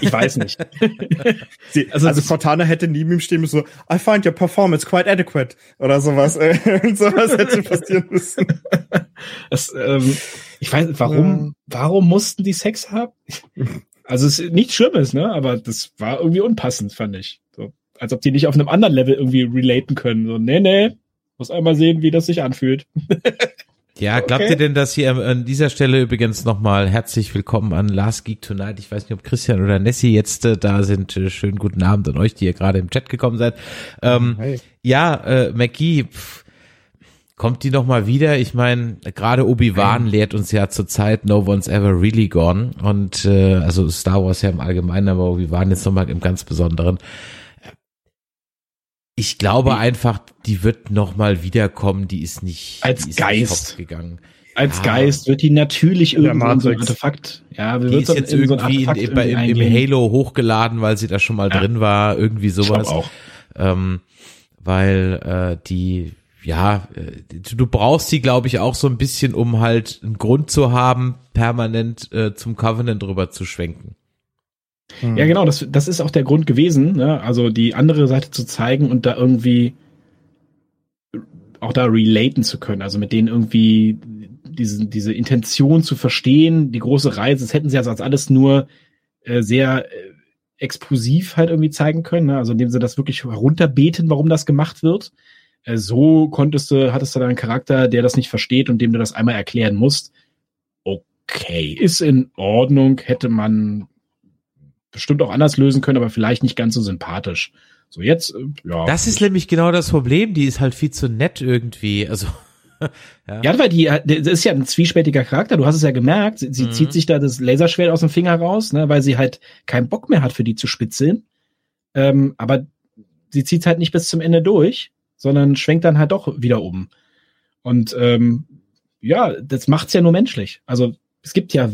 Speaker 3: ich weiß nicht. [LAUGHS]
Speaker 5: Sie, also, also Cortana hätte neben ihm stehen müssen, so, I find your performance quite adequate oder sowas. [LAUGHS] sowas hätte passieren müssen. [LAUGHS]
Speaker 3: Das, ähm, ich weiß, warum, ja. warum mussten die Sex haben? Also es ist nichts Schlimmes, ne? Aber das war irgendwie unpassend, fand ich. So, als ob die nicht auf einem anderen Level irgendwie relaten können. So, nee, nee, muss einmal sehen, wie das sich anfühlt.
Speaker 4: Ja, okay. glaubt ihr denn, dass hier an dieser Stelle übrigens nochmal herzlich willkommen an Last Geek Tonight. Ich weiß nicht, ob Christian oder Nessie jetzt äh, da sind. Äh, schönen guten Abend an euch, die ihr gerade im Chat gekommen seid. Ähm, hey. Ja, äh, McGee, pff, kommt die nochmal wieder? Ich meine, gerade Obi-Wan lehrt uns ja zurzeit No One's Ever Really Gone. Und äh, also Star Wars ja im Allgemeinen, aber Obi-Wan jetzt nochmal im ganz Besonderen. Ich glaube die, einfach, die wird noch mal wiederkommen. Die ist nicht
Speaker 3: als
Speaker 4: ist
Speaker 3: Geist
Speaker 4: nicht gegangen.
Speaker 3: Als ja. Geist wird die natürlich irgendwann so ein Artefakt. Ja,
Speaker 4: wir die ist jetzt irgendwie, so in, in, bei, im, im, Halo hochgeladen, weil sie da schon mal ja. drin war. Irgendwie sowas.
Speaker 3: auch.
Speaker 4: Ähm, weil äh, die ja, äh, du brauchst sie, glaube ich, auch so ein bisschen, um halt einen Grund zu haben, permanent äh, zum Covenant rüber zu schwenken.
Speaker 3: Hm. Ja, genau, das, das ist auch der Grund gewesen, ne? also die andere Seite zu zeigen und da irgendwie auch da relaten zu können, also mit denen irgendwie diese, diese Intention zu verstehen, die große Reise, das hätten sie also als alles nur äh, sehr äh, explosiv halt irgendwie zeigen können, ne? also indem sie das wirklich herunterbeten, warum das gemacht wird. Äh, so konntest du, hattest du da einen Charakter, der das nicht versteht und dem du das einmal erklären musst. Okay, ist in Ordnung, hätte man bestimmt auch anders lösen können, aber vielleicht nicht ganz so sympathisch. So jetzt, äh, ja.
Speaker 4: Das ist nämlich genau das Problem. Die ist halt viel zu nett irgendwie. Also [LAUGHS]
Speaker 3: ja. ja, weil die, das ist ja ein zwiespältiger Charakter. Du hast es ja gemerkt. Sie, sie mhm. zieht sich da das Laserschwert aus dem Finger raus, ne, weil sie halt keinen Bock mehr hat, für die zu spitzeln. Ähm, aber sie zieht halt nicht bis zum Ende durch, sondern schwenkt dann halt doch wieder um. Und ähm, ja, das macht's ja nur menschlich. Also es gibt ja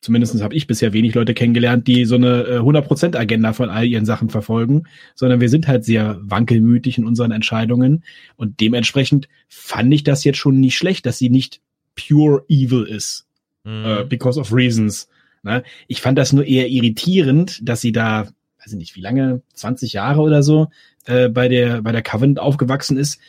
Speaker 3: zumindest habe ich bisher wenig Leute kennengelernt, die so eine äh, 100% Agenda von all ihren Sachen verfolgen, sondern wir sind halt sehr wankelmütig in unseren Entscheidungen und dementsprechend fand ich das jetzt schon nicht schlecht, dass sie nicht pure evil ist, mhm. äh, because of reasons. Ne? Ich fand das nur eher irritierend, dass sie da, weiß ich nicht, wie lange, 20 Jahre oder so, äh, bei der, bei der Covenant aufgewachsen ist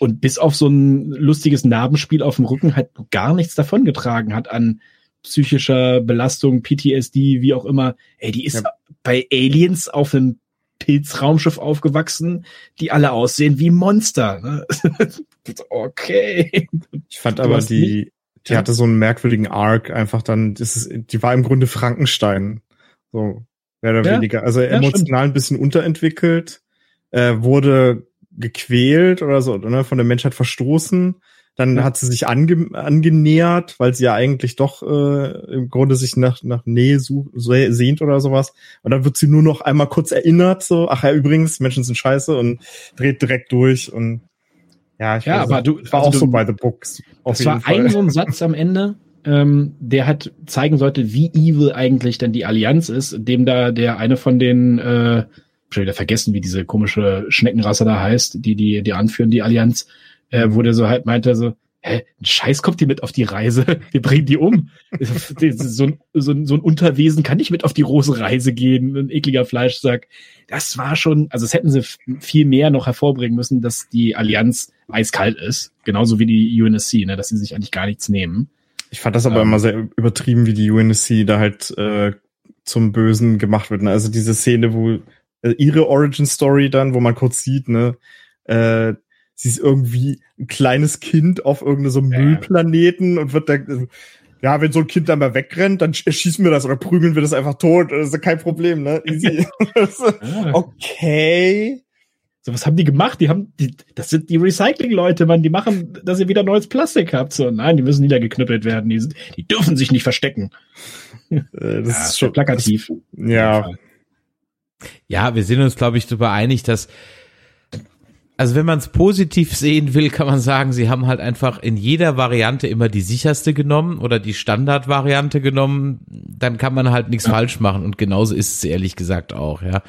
Speaker 3: und bis auf so ein lustiges Narbenspiel auf dem Rücken halt gar nichts davongetragen hat an psychischer Belastung, PTSD, wie auch immer. Ey, die ist ja. bei Aliens auf einem Pilzraumschiff aufgewachsen, die alle aussehen wie Monster. Ne? [LAUGHS] okay.
Speaker 5: Ich fand aber die, die ja. hatte so einen merkwürdigen Arc einfach dann, das ist, die war im Grunde Frankenstein. So, mehr oder ja. weniger. Also emotional ein bisschen unterentwickelt, äh, wurde gequält oder so, ne, von der Menschheit verstoßen. Dann ja. hat sie sich ange angenähert, weil sie ja eigentlich doch äh, im Grunde sich nach, nach Nähe such, sehnt oder sowas. Und dann wird sie nur noch einmal kurz erinnert, so, ach ja, übrigens, Menschen sind scheiße und dreht direkt durch und ja, ich
Speaker 3: ja, aber du war also auch du, so bei The Books. Das war Fall. ein so ein [LAUGHS] Satz am Ende, ähm, der hat zeigen sollte, wie evil eigentlich denn die Allianz ist, dem da der eine von den äh, schon wieder vergessen, wie diese komische Schneckenrasse da heißt, die die die anführen, die Allianz, äh, wo der so halt meinte so, hä, ein Scheiß kommt die mit auf die Reise, [LAUGHS] wir bringen die um. so, ein, so, ein, so ein Unterwesen kann nicht mit auf die große Reise gehen, ein ekliger Fleischsack. Das war schon, also es hätten sie viel mehr noch hervorbringen müssen, dass die Allianz eiskalt ist, genauso wie die UNSC, ne, dass sie sich eigentlich gar nichts nehmen.
Speaker 5: Ich fand das aber ähm, immer sehr übertrieben, wie die UNSC da halt äh, zum Bösen gemacht wird. Ne? Also diese Szene, wo äh, ihre Origin Story dann, wo man kurz sieht, ne, äh, sie ist irgendwie ein kleines Kind auf irgendeinem so Müllplaneten und wird da, ja, wenn so ein Kind dann mal wegrennt, dann erschießen wir das oder prügeln wir das einfach tot. Das ist kein Problem, ne? Easy. [LAUGHS] okay.
Speaker 3: So, was haben die gemacht? Die haben, die, das sind die Recycling-Leute, man, die machen, dass ihr wieder neues Plastik habt. So, nein, die müssen niedergeknüppelt werden. Die, sind, die dürfen sich nicht verstecken.
Speaker 5: Äh, das ja, ist schon plakativ.
Speaker 4: Das, ja. Ja, wir sind uns, glaube ich, darüber einig, dass also wenn man es positiv sehen will, kann man sagen, sie haben halt einfach in jeder Variante immer die sicherste genommen oder die Standardvariante genommen, dann kann man halt nichts ja. falsch machen und genauso ist es ehrlich gesagt auch, ja.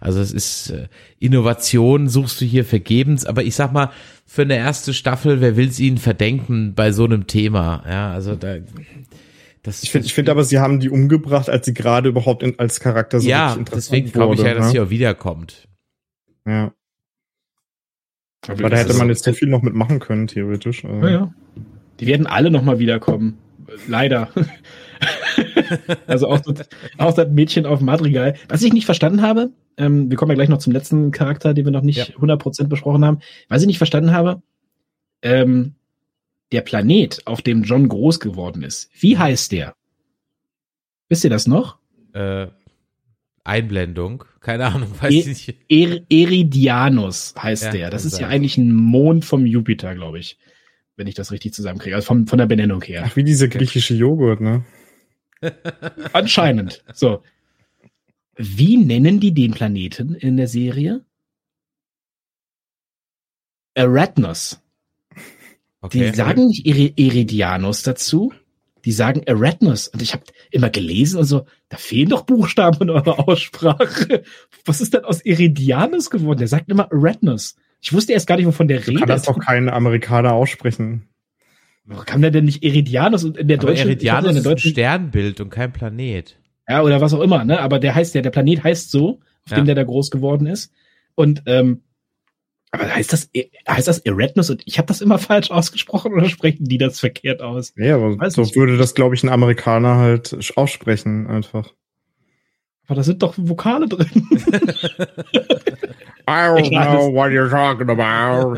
Speaker 4: Also es ist äh, Innovation suchst du hier vergebens, aber ich sag mal, für eine erste Staffel, wer will es ihnen verdenken bei so einem Thema, ja, also da
Speaker 5: das ich finde ich finde aber, sie haben die umgebracht, als sie gerade überhaupt in, als Charakter
Speaker 4: so ja, deswegen glaube ich ja, dass ne? sie auch wiederkommt.
Speaker 5: Ja. Aber da hätte man jetzt so viel noch mitmachen können, theoretisch.
Speaker 3: Also. Ja, ja. Die werden alle noch mal wiederkommen. Leider. [LAUGHS] also auch das, auch das Mädchen auf Madrigal. Was ich nicht verstanden habe, ähm, wir kommen ja gleich noch zum letzten Charakter, den wir noch nicht ja. 100% besprochen haben. Was ich nicht verstanden habe, ähm, der Planet, auf dem John groß geworden ist, wie heißt der? Wisst ihr das noch?
Speaker 4: Äh, Einblendung. Keine Ahnung, [LAUGHS] weiß e ich nicht.
Speaker 3: Er Eridianus heißt ja, der. Das ist sein. ja eigentlich ein Mond vom Jupiter, glaube ich. Wenn ich das richtig zusammenkriege. Also vom, von der Benennung her.
Speaker 5: Ach, wie dieser griechische Joghurt, ne? [LAUGHS]
Speaker 3: Anscheinend. So. Wie nennen die den Planeten in der Serie? Eratnos. Okay. Die sagen nicht Iridianus dazu, die sagen Eratnos. Und ich habe immer gelesen und so, da fehlen doch Buchstaben in eurer Aussprache. [LAUGHS] Was ist denn aus Iridianus geworden? Der sagt immer Eratnos. Ich wusste erst gar nicht, wovon der redet.
Speaker 5: Kann das doch kein Amerikaner aussprechen.
Speaker 3: Warum kann der denn nicht Iridianus und in der deutschen
Speaker 4: Iridianus in der deutschen, ist ein Sternbild und kein Planet.
Speaker 3: Ja, oder was auch immer, ne? Aber der heißt ja, der Planet heißt so, auf ja. dem der da groß geworden ist. Und ähm, aber heißt das, heißt das Eretnus und ich habe das immer [LAUGHS] falsch ausgesprochen oder sprechen die das verkehrt aus?
Speaker 5: Ja, aber Weiß so nicht. würde das, glaube ich, ein Amerikaner halt aussprechen einfach.
Speaker 3: Aber da sind doch Vokale drin. [LAUGHS] [LAUGHS]
Speaker 5: I don't know what you're talking about.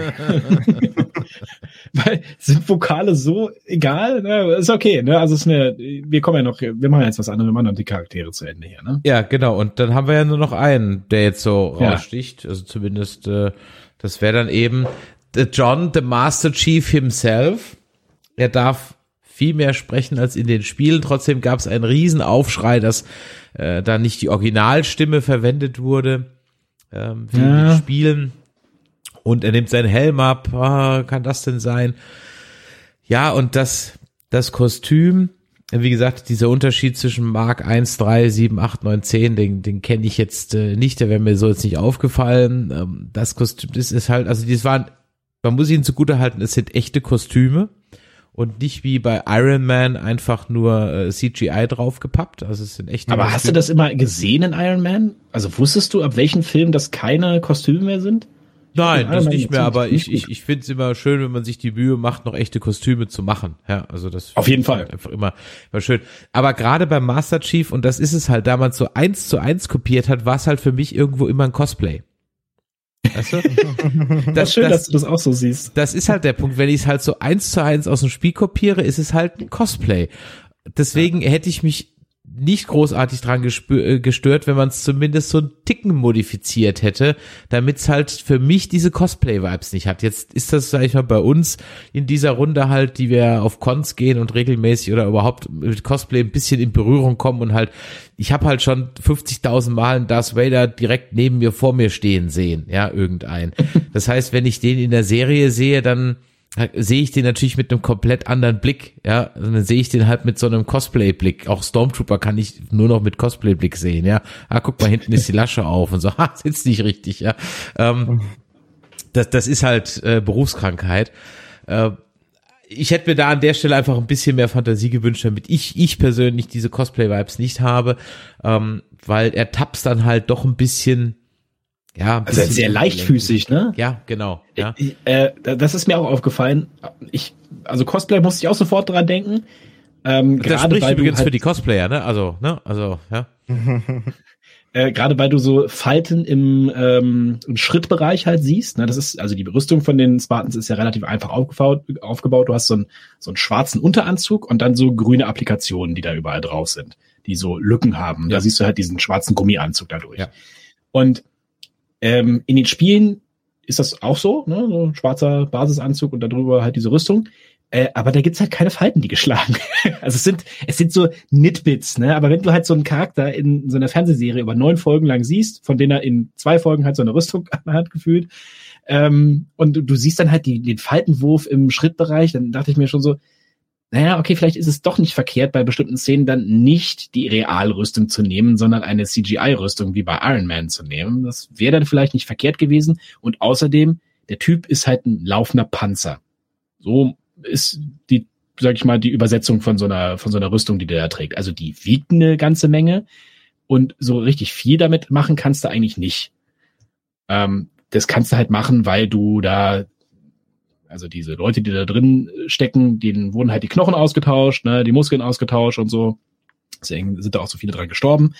Speaker 3: Weil sind Vokale so egal? Ne? Ist okay, ne? Also ist eine, wir kommen ja noch, wir machen jetzt was anderes, wir machen noch die Charaktere zu Ende hier, ne?
Speaker 4: Ja, genau. Und dann haben wir ja nur noch einen, der jetzt so ja. raussticht. Also zumindest äh, das wäre dann eben the John, the Master Chief himself. Er darf viel mehr sprechen als in den Spielen. Trotzdem gab es einen riesen Aufschrei, dass äh, da nicht die Originalstimme verwendet wurde, ähm, wie ja. in den Spielen. Und er nimmt seinen Helm ab. Ah, kann das denn sein? Ja, und das, das Kostüm, wie gesagt, dieser Unterschied zwischen Mark 1, 3, 7, 8, 9, 10, den, den kenne ich jetzt äh, nicht, der wäre mir so jetzt nicht aufgefallen. Ähm, das Kostüm, das ist halt, also das waren, man muss ihnen zugute halten, es sind echte Kostüme und nicht wie bei Iron Man einfach nur äh, CGI draufgepappt. Also es sind echt.
Speaker 3: Aber hast du das immer gesehen in Iron Man? Also wusstest du, ab welchen Film das keine Kostüme mehr sind?
Speaker 4: Nein, das nicht mehr, aber ich, ich, ich finde es immer schön, wenn man sich die Mühe macht, noch echte Kostüme zu machen. Ja, also das
Speaker 3: auf jeden Fall
Speaker 4: einfach immer, immer schön. Aber gerade beim Master Chief, und das ist es halt, da man so eins zu eins kopiert hat, war es halt für mich irgendwo immer ein Cosplay.
Speaker 3: Weißt du? [LAUGHS] das, das ist schön, das, dass du das auch so siehst.
Speaker 4: Das ist halt der Punkt. Wenn ich es halt so eins zu eins aus dem Spiel kopiere, ist es halt ein Cosplay. Deswegen ja. hätte ich mich nicht großartig dran äh, gestört, wenn man es zumindest so einen Ticken modifiziert hätte, damit es halt für mich diese Cosplay-Vibes nicht hat. Jetzt ist das, sag ich mal, bei uns in dieser Runde halt, die wir auf Cons gehen und regelmäßig oder überhaupt mit Cosplay ein bisschen in Berührung kommen und halt, ich habe halt schon 50.000 Mal einen Darth Vader direkt neben mir vor mir stehen sehen, ja, irgendein. Das heißt, wenn ich den in der Serie sehe, dann sehe ich den natürlich mit einem komplett anderen Blick, ja, also dann sehe ich den halt mit so einem Cosplay-Blick. Auch Stormtrooper kann ich nur noch mit Cosplay-Blick sehen, ja. Ah, guck mal, hinten ist die Lasche auf und so, [LAUGHS] ha, sitzt nicht richtig, ja. Ähm, das, das ist halt äh, Berufskrankheit. Äh, ich hätte mir da an der Stelle einfach ein bisschen mehr Fantasie gewünscht, damit ich, ich persönlich diese Cosplay-Vibes nicht habe, ähm, weil er tapst dann halt doch ein bisschen ja,
Speaker 3: also sehr leichtfüßig, ne?
Speaker 4: Ja, genau. Ja.
Speaker 3: Äh, das ist mir auch aufgefallen. Ich, also Cosplay musste ich auch sofort dran denken.
Speaker 4: Ähm, das spricht übrigens halt, für die Cosplayer, ne? Also, ne? Also, ja. [LAUGHS]
Speaker 3: äh, gerade weil du so Falten im, ähm, im Schrittbereich halt siehst. Ne? Das ist, also die Rüstung von den Spartans ist ja relativ einfach aufgebaut. aufgebaut. Du hast so einen, so einen schwarzen Unteranzug und dann so grüne Applikationen, die da überall drauf sind, die so Lücken haben. Ja. Da siehst du halt diesen schwarzen Gummianzug dadurch. Ja. Und ähm, in den Spielen ist das auch so, ne? so ein schwarzer Basisanzug und darüber halt diese Rüstung. Äh, aber da gibt's halt keine Falten, die geschlagen. [LAUGHS] also es sind, es sind so Nitbits, ne? Aber wenn du halt so einen Charakter in so einer Fernsehserie über neun Folgen lang siehst, von denen er in zwei Folgen halt so eine Rüstung [LAUGHS] hat gefühlt, ähm, und du, siehst dann halt die, den Faltenwurf im Schrittbereich, dann dachte ich mir schon so, naja, okay, vielleicht ist es doch nicht verkehrt, bei bestimmten Szenen dann nicht die Realrüstung zu nehmen, sondern eine CGI-Rüstung wie bei Iron Man zu nehmen. Das wäre dann vielleicht nicht verkehrt gewesen. Und außerdem, der Typ ist halt ein laufender Panzer. So ist die, sag ich mal, die Übersetzung von so einer, von so einer Rüstung, die der da trägt. Also die wiegt eine ganze Menge und so richtig viel damit machen kannst du eigentlich nicht. Ähm, das kannst du halt machen, weil du da also diese Leute, die da drin stecken, denen wurden halt die Knochen ausgetauscht, ne, die Muskeln ausgetauscht und so. Deswegen sind da auch so viele dran gestorben.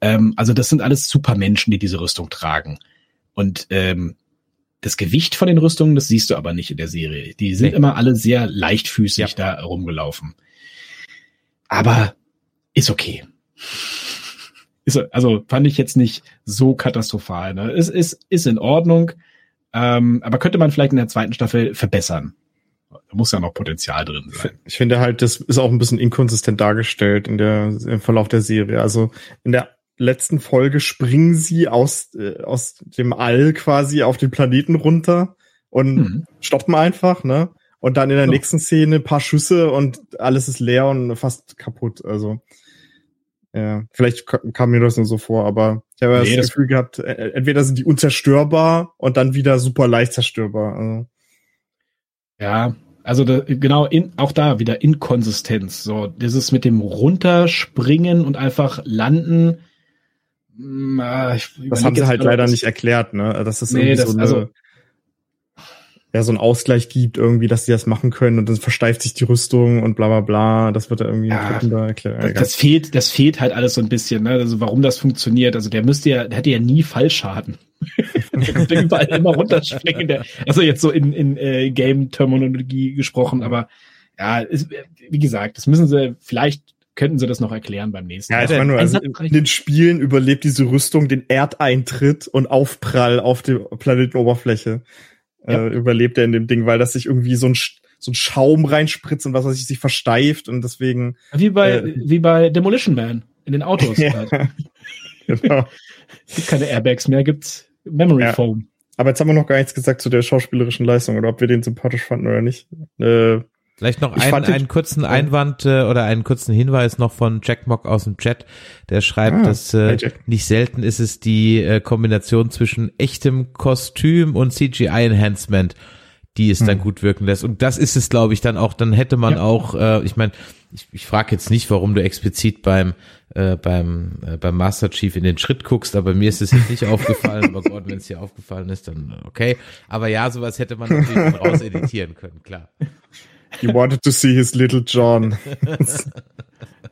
Speaker 3: Ähm, also das sind alles Supermenschen, die diese Rüstung tragen. Und ähm, das Gewicht von den Rüstungen, das siehst du aber nicht in der Serie. Die sind nee. immer alle sehr leichtfüßig ja. da rumgelaufen. Aber ist okay. Ist, also fand ich jetzt nicht so katastrophal. Ne? Es ist, ist in Ordnung. Ähm, aber könnte man vielleicht in der zweiten Staffel verbessern. Da muss ja noch Potenzial drin sein.
Speaker 5: Ich finde halt, das ist auch ein bisschen inkonsistent dargestellt in der, im Verlauf der Serie. Also in der letzten Folge springen sie aus, äh, aus dem All quasi auf den Planeten runter und mhm. stoppen einfach, ne? Und dann in der oh. nächsten Szene paar Schüsse und alles ist leer und fast kaputt. Also ja, vielleicht kam mir das nur so vor, aber ich habe nee, das, Gefühl gehabt, e, e, entweder sind die unzerstörbar und dann wieder super leicht zerstörbar. Also.
Speaker 3: Ja, also da, genau, in, auch da wieder Inkonsistenz. So, dieses mit dem Runterspringen und einfach landen.
Speaker 5: Mh, mm, das haben sie halt leider nicht erklärt, ne? Das ist nee,
Speaker 3: irgendwie das, so eine, also,
Speaker 5: ja, so ein Ausgleich gibt, irgendwie, dass sie das machen können und dann versteift sich die Rüstung und bla bla bla. Das wird da irgendwie
Speaker 3: ja, da erklärt. Das, das, fehlt, das fehlt halt alles so ein bisschen, ne? Also warum das funktioniert. Also der müsste ja, der hätte ja nie Fallschaden. [LAUGHS] der überall immer runterspringen. Der, also jetzt so in, in äh, Game-Terminologie gesprochen, aber ja, ist, wie gesagt, das müssen sie vielleicht könnten sie das noch erklären beim nächsten
Speaker 5: Mal. Ja, ich meine nur, also in, in den Spielen überlebt diese Rüstung den Erdeintritt und Aufprall auf der Planetenoberfläche ja. äh, überlebt er in dem Ding, weil das sich irgendwie so ein so ein Schaum reinspritzt und was weiß ich sich versteift und deswegen
Speaker 3: wie bei äh, wie bei Demolition Man in den Autos. [LAUGHS] ja, halt. [LAUGHS] genau. gibt keine Airbags mehr, gibt's Memory ja. Foam.
Speaker 5: Aber jetzt haben wir noch gar nichts gesagt zu der schauspielerischen Leistung oder ob wir den sympathisch fanden oder nicht. Äh,
Speaker 4: Vielleicht noch ein, einen kurzen Einwand äh, oder einen kurzen Hinweis noch von Jack Mock aus dem Chat. Der schreibt, ah, dass äh, nicht selten ist es die äh, Kombination zwischen echtem Kostüm und CGI-Enhancement. die es dann
Speaker 5: Hm.
Speaker 4: gut wirken lässt. Und das ist es, glaube ich, dann auch, dann hätte man
Speaker 3: Ja.
Speaker 4: auch, äh, ich meine, ich, ich frage jetzt nicht, warum du explizit beim äh, beim äh, beim Master Chief in den Schritt guckst, aber mir ist es jetzt nicht [LAUGHS] aufgefallen, aber Gott, wenn es dir aufgefallen ist, dann okay. Aber ja, sowas hätte man natürlich raus editieren können, klar.
Speaker 5: You wanted to see his little John. [LAUGHS]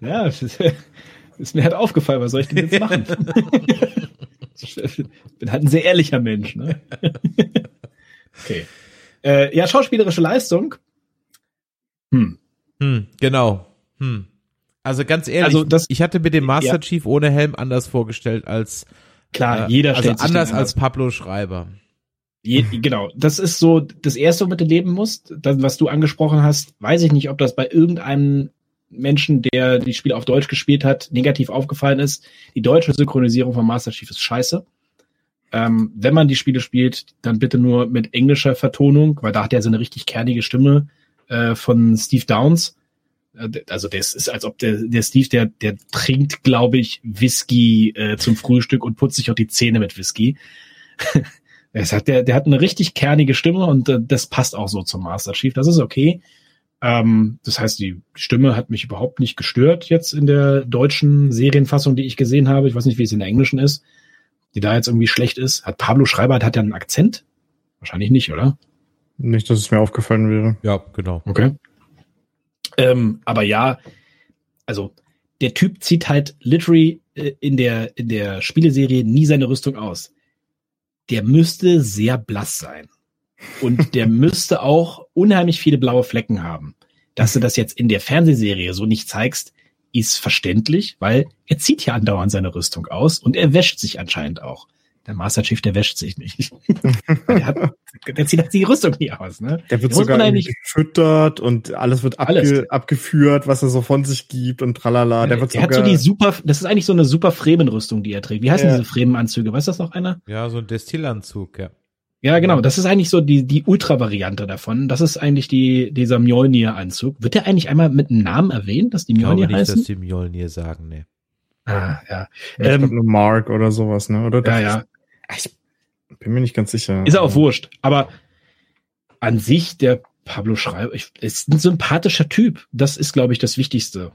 Speaker 3: Ja, es ist, mir halt aufgefallen, was soll ich denn jetzt machen? ich [LAUGHS] bin halt ein sehr ehrlicher Mensch, ne? okay. Äh, ja, schauspielerische Leistung. Hm.
Speaker 4: Hm, genau. Hm. Also ganz ehrlich,
Speaker 3: Also das-
Speaker 4: ich hatte mir den Master
Speaker 3: Ja.
Speaker 4: Chief ohne Helm anders vorgestellt als
Speaker 3: Klar,
Speaker 4: äh,
Speaker 3: jeder
Speaker 4: also
Speaker 3: stellt sich
Speaker 4: anders
Speaker 3: den
Speaker 4: als Pablo Schreiber.
Speaker 3: Je, genau, das ist so das Erste, womit du leben musst. Das, was du angesprochen hast, weiß ich nicht, ob das bei irgendeinem Menschen, der die Spiele auf Deutsch gespielt hat, negativ aufgefallen ist. Die deutsche Synchronisierung von Master Chief ist scheiße. Ähm, wenn man die Spiele spielt, dann bitte nur mit englischer Vertonung, weil da hat er so eine richtig kernige Stimme äh, von Steve Downs. Äh, Also das ist, als ob der, der Steve, der, der trinkt, glaube ich, Whisky äh, zum Frühstück und putzt sich auch die Zähne mit Whisky. [LAUGHS] Es hat, der, der hat eine richtig kernige Stimme und äh, das passt auch so zum Master Chief. Das ist okay. Ähm, das heißt, die Stimme hat mich überhaupt nicht gestört jetzt in der deutschen Serienfassung, die ich gesehen habe. Ich weiß nicht, wie es in der englischen ist, die da jetzt irgendwie schlecht ist. Hat Pablo Schreiber, hat er einen Akzent? Wahrscheinlich nicht, oder?
Speaker 5: Nicht, dass es mir aufgefallen wäre.
Speaker 4: Ja, genau.
Speaker 3: Okay. Ähm, aber ja, also der Typ zieht halt literally äh, in der in der Spieleserie nie seine Rüstung aus. Der müsste sehr blass sein und der [LAUGHS] müsste auch unheimlich viele blaue Flecken haben. Dass du das jetzt in der Fernsehserie so nicht zeigst, ist verständlich, weil er zieht ja andauernd seine Rüstung aus und er wäscht sich anscheinend auch. Der Master Chief, der wäscht sich nicht. [LAUGHS] Der, hat, der zieht halt die Rüstung nie aus, ne?
Speaker 5: Der wird
Speaker 3: muss
Speaker 5: sogar gefüttert und alles wird abge
Speaker 3: Alles.
Speaker 5: abgeführt, was er so von sich gibt und tralala. Der wird
Speaker 3: er hat
Speaker 5: sogar,
Speaker 3: so die super, das ist eigentlich so eine super Fremenrüstung, die er trägt. Wie heißen
Speaker 5: Ja.
Speaker 3: diese Fremenanzüge? Weiß das noch einer?
Speaker 4: Ja, so ein Destillanzug, ja.
Speaker 3: Ja, genau. Das ist eigentlich so die, die Ultra-Variante davon. Das ist eigentlich die, dieser Mjolnir-Anzug. Wird der eigentlich einmal mit einem Namen erwähnt, dass die
Speaker 4: Ich glaube
Speaker 3: Mjolnir
Speaker 4: nicht, dass
Speaker 3: heißen?
Speaker 4: die Mjolnir sagen, nee.
Speaker 3: Ah, ja.
Speaker 5: ich glaub,
Speaker 3: Ähm,
Speaker 5: nur Mark oder sowas, ne? Oder
Speaker 3: ja, ja.
Speaker 5: Ich bin mir nicht ganz sicher.
Speaker 3: Ist auch wurscht. Aber an sich, der Pablo Schreiber, ist ein sympathischer Typ. Das ist, glaube ich, das Wichtigste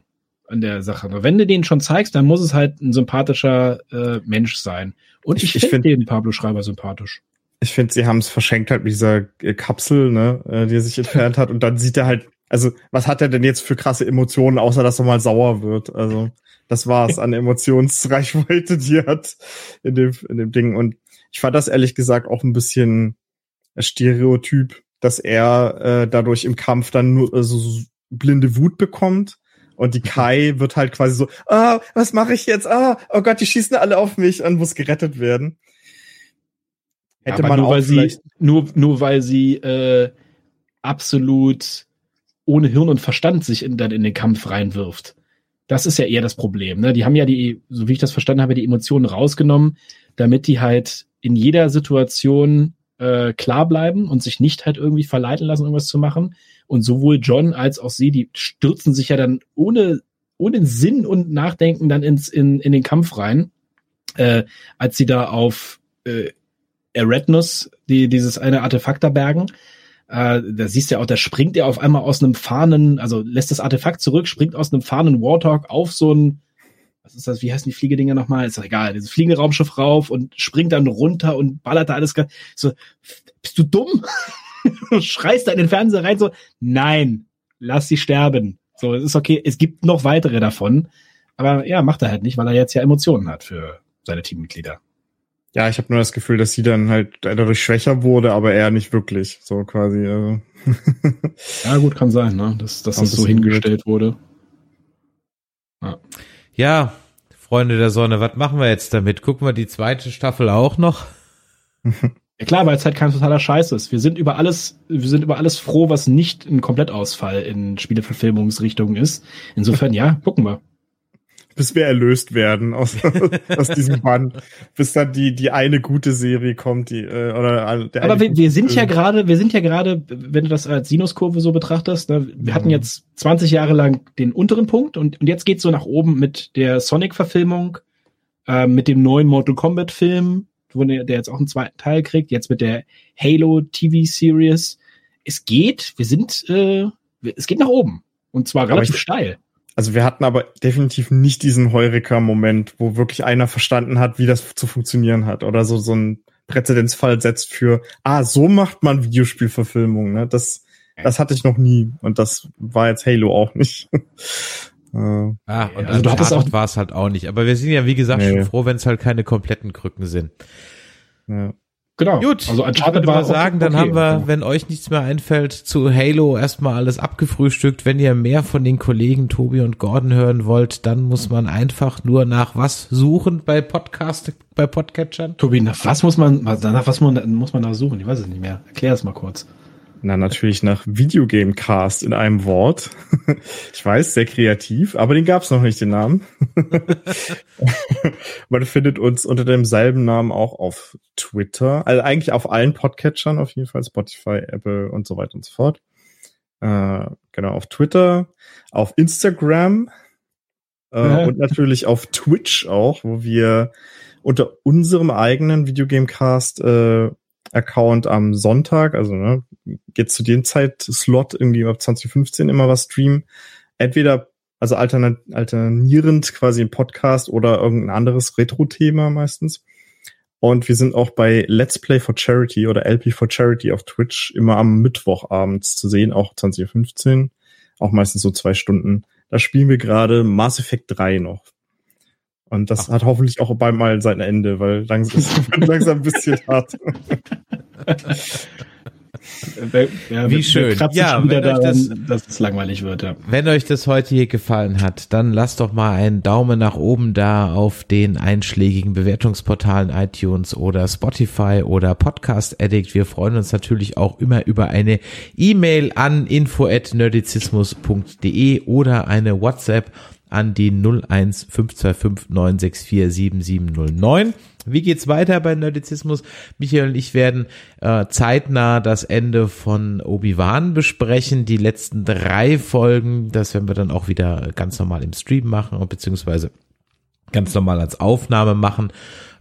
Speaker 3: an der Sache. Wenn du den schon zeigst, dann muss es halt ein sympathischer äh, Mensch sein. Und
Speaker 5: Ich-
Speaker 3: ich,
Speaker 5: ich
Speaker 3: finde
Speaker 5: find-
Speaker 3: den Pablo Schreiber sympathisch.
Speaker 5: Ich finde, sie haben es verschenkt halt mit dieser äh, Kapsel, ne, äh, die er sich entfernt hat. Und dann sieht er halt, also was hat er denn jetzt für krasse Emotionen, außer dass er mal sauer wird? Also das war's an Emotionsreichweite, die er hat in dem, in dem Ding. Und ich fand das ehrlich gesagt auch ein bisschen Stereotyp, dass er äh, dadurch im Kampf dann nur äh, so, blinde Wut bekommt. Und die Kai [LAUGHS] wird halt quasi so, ah, was mache ich jetzt? Ah, oh Gott, die schießen alle auf mich und muss gerettet werden. Hätte
Speaker 3: Aber
Speaker 5: man
Speaker 3: nur,
Speaker 5: auch
Speaker 3: weil sie, nur, nur weil sie äh, absolut ohne Hirn und Verstand sich in, dann in den Kampf reinwirft. Das ist ja eher das Problem. Ne? Die haben ja die, so wie ich das verstanden habe, die Emotionen rausgenommen, damit die halt in jeder Situation äh, klar bleiben und sich nicht halt irgendwie verleiten lassen, irgendwas zu machen. Und sowohl John als auch sie, die stürzen sich ja dann ohne, ohne Sinn und Nachdenken dann ins, in, in den Kampf rein, äh, als sie da auf äh, Eretnus, die, dieses eine Artefakt da bergen. Äh, da siehst du ja auch, da springt er auf einmal aus einem fahrenden, also lässt das Artefakt zurück, springt aus einem fahrenden Warthog auf so ein, was ist das, wie heißen die Fliegedinger nochmal? Ist doch egal, dieses fliegende Raumschiff rauf und springt dann runter und ballert da alles. So, bist du dumm? [LAUGHS] Du Schreist da in den Fernseher rein, so, nein, lass sie sterben. So, es ist okay, es gibt noch weitere davon. Aber ja, macht er halt nicht, weil er jetzt ja Emotionen hat für seine Teammitglieder.
Speaker 5: Ja, ich habe nur das Gefühl, dass sie dann halt dadurch schwächer wurde, aber er nicht wirklich. So quasi. Also. [LAUGHS]
Speaker 3: Ja, gut, kann sein, ne? Dass, dass das so hingestellt wurde.
Speaker 4: Ja, Freunde der Sonne, was machen wir jetzt damit? Gucken wir die zweite Staffel auch noch?
Speaker 3: Ja klar, weil es halt kein totaler Scheiß ist. Wir sind über alles, wir sind über alles froh, was nicht ein Komplettausfall in Spieleverfilmungsrichtungen ist. Insofern, ja, gucken wir.
Speaker 5: Bis wir erlöst werden aus, [LAUGHS] aus diesem Bann. Bis dann die, die eine gute Serie kommt, die, äh, oder der
Speaker 3: Aber wir, wir sind ja
Speaker 5: Film.
Speaker 3: gerade, wir sind ja gerade, wenn du das als Sinuskurve so betrachtest, ne, wir hatten
Speaker 5: Mhm.
Speaker 3: jetzt 20 Jahre lang den unteren Punkt und, und jetzt geht's so nach oben mit der Sonic-Verfilmung, äh, mit dem neuen Mortal Kombat-Film, wo der, jetzt auch einen zweiten Teil kriegt, jetzt mit der Halo TV-Series. es geht, wir sind, äh, es geht nach oben. Und zwar relativ steil.
Speaker 5: Also wir hatten aber definitiv nicht diesen Heureka-Moment, wo wirklich einer verstanden hat, wie das zu funktionieren hat. Oder so, so ein Präzedenzfall setzt für, ah, so macht man Videospielverfilmung. Ne? Das, das hatte ich noch nie. Und das war jetzt Halo auch nicht. [LAUGHS] äh,
Speaker 4: Ah, und
Speaker 3: Also du hattest auch-
Speaker 4: war es halt auch nicht. Aber wir sind ja, wie gesagt,
Speaker 5: Nee.
Speaker 4: schon froh, wenn es halt keine kompletten Krücken sind.
Speaker 5: ja.
Speaker 3: Genau.
Speaker 4: Gut,
Speaker 3: also
Speaker 4: ich würde mal sagen, dann
Speaker 3: okay.
Speaker 4: haben wir, wenn euch nichts mehr einfällt, zu Halo erstmal alles abgefrühstückt. Wenn ihr mehr von den Kollegen Tobi und Gordon hören wollt, dann muss man einfach nur nach was suchen bei Podcast, bei Podcatchern.
Speaker 3: Tobi, nach was muss man, nach was man, muss man da suchen? Ich weiß es nicht mehr. Erklär es mal kurz.
Speaker 5: Na, natürlich nach Videogame-Cast in einem Wort. [LAUGHS] Ich weiß, sehr kreativ, aber den gab's noch nicht, den Namen. [LAUGHS] Man findet uns unter demselben Namen auch auf Twitter, also eigentlich auf allen Podcatchern, auf jeden Fall Spotify, Apple und so weiter und so fort. Äh, genau, auf Twitter, auf Instagram äh, und natürlich auf Twitch auch, wo wir unter unserem eigenen Videogamecast äh, Account am Sonntag, also ne, jetzt zu dem Zeitslot irgendwie ab 2015 immer was streamen. Entweder, also altern alternierend quasi ein Podcast oder irgendein anderes Retro-Thema meistens. Und wir sind auch bei Let's Play for Charity oder LP for Charity auf Twitch immer am Mittwochabends zu sehen, auch 2015. Auch meistens so zwei Stunden. Da spielen wir gerade Mass Effect 3 noch. Und das hat hoffentlich auch bald mal sein Ende, weil langsam, [LAUGHS] [LAUGHS] langsam ein bisschen hart.
Speaker 3: Wer- ja,
Speaker 4: Wie schön. Ja, wenn euch
Speaker 3: daran, dass es langweilig wird, ja.
Speaker 4: Wenn euch das heute hier gefallen hat, dann lasst doch mal einen Daumen nach oben da auf den einschlägigen Bewertungsportalen iTunes oder Spotify oder Podcast Addict. Wir freuen uns natürlich auch immer über eine E-Mail an info@nerdizismus.de oder eine WhatsApp an die 01 525 964 7709. Wie geht's weiter bei Nerdizismus? Michael und ich werden äh, zeitnah das Ende von Obi-Wan besprechen. Die letzten drei Folgen, das werden wir dann auch wieder ganz normal im Stream machen, beziehungsweise ganz normal als Aufnahme machen.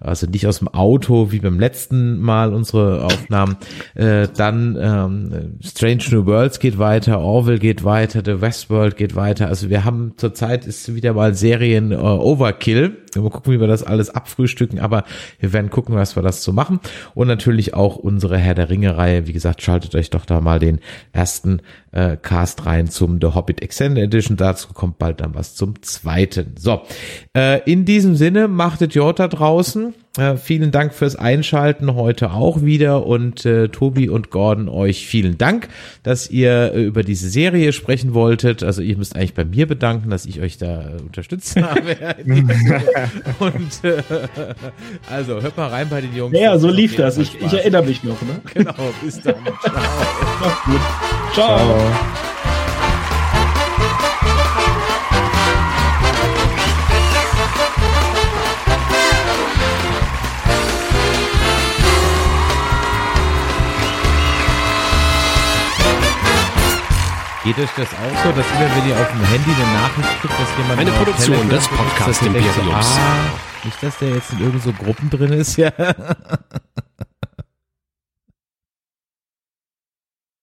Speaker 4: Also nicht aus dem Auto wie beim letzten Mal unsere Aufnahmen. Äh, dann ähm, Strange New Worlds geht weiter, Orville geht weiter, The Westworld geht weiter. Also wir haben zurzeit ist wieder mal Serien äh, Overkill. Mal gucken, wie wir das alles abfrühstücken, aber wir werden gucken, was wir das so machen. Und natürlich auch unsere Herr der Ringe-Reihe. Wie gesagt, schaltet euch doch da mal den ersten äh, Cast rein zum The Hobbit Extended Edition. Dazu kommt bald dann was zum zweiten. So, äh, in diesem Sinne, machtet Jota draußen. Äh, vielen Dank fürs Einschalten heute auch wieder und äh, Tobi und Gordon euch vielen Dank, dass ihr äh, über diese Serie sprechen wolltet. Also ihr müsst eigentlich bei mir bedanken, dass ich euch da äh, unterstützt [LAUGHS] habe. [LAUGHS] und äh, also hört mal rein bei den Jungs.
Speaker 3: Ja, so lief das. Ich, ich erinnere mich noch, ne?
Speaker 4: Genau, bis dann. [LAUGHS] Ciao.
Speaker 3: Macht's gut. Ciao.
Speaker 5: Ciao.
Speaker 4: Geht euch das auch so, dass immer, wenn ihr auf dem Handy eine Nachricht kriegt, dass jemand
Speaker 1: Eine Produktion des
Speaker 4: ist, dass
Speaker 1: Podcast
Speaker 4: ihr denkt so,
Speaker 1: Imperiums.
Speaker 4: ah, nicht, dass der jetzt in irgend so Gruppen drin ist, ja. [LAUGHS]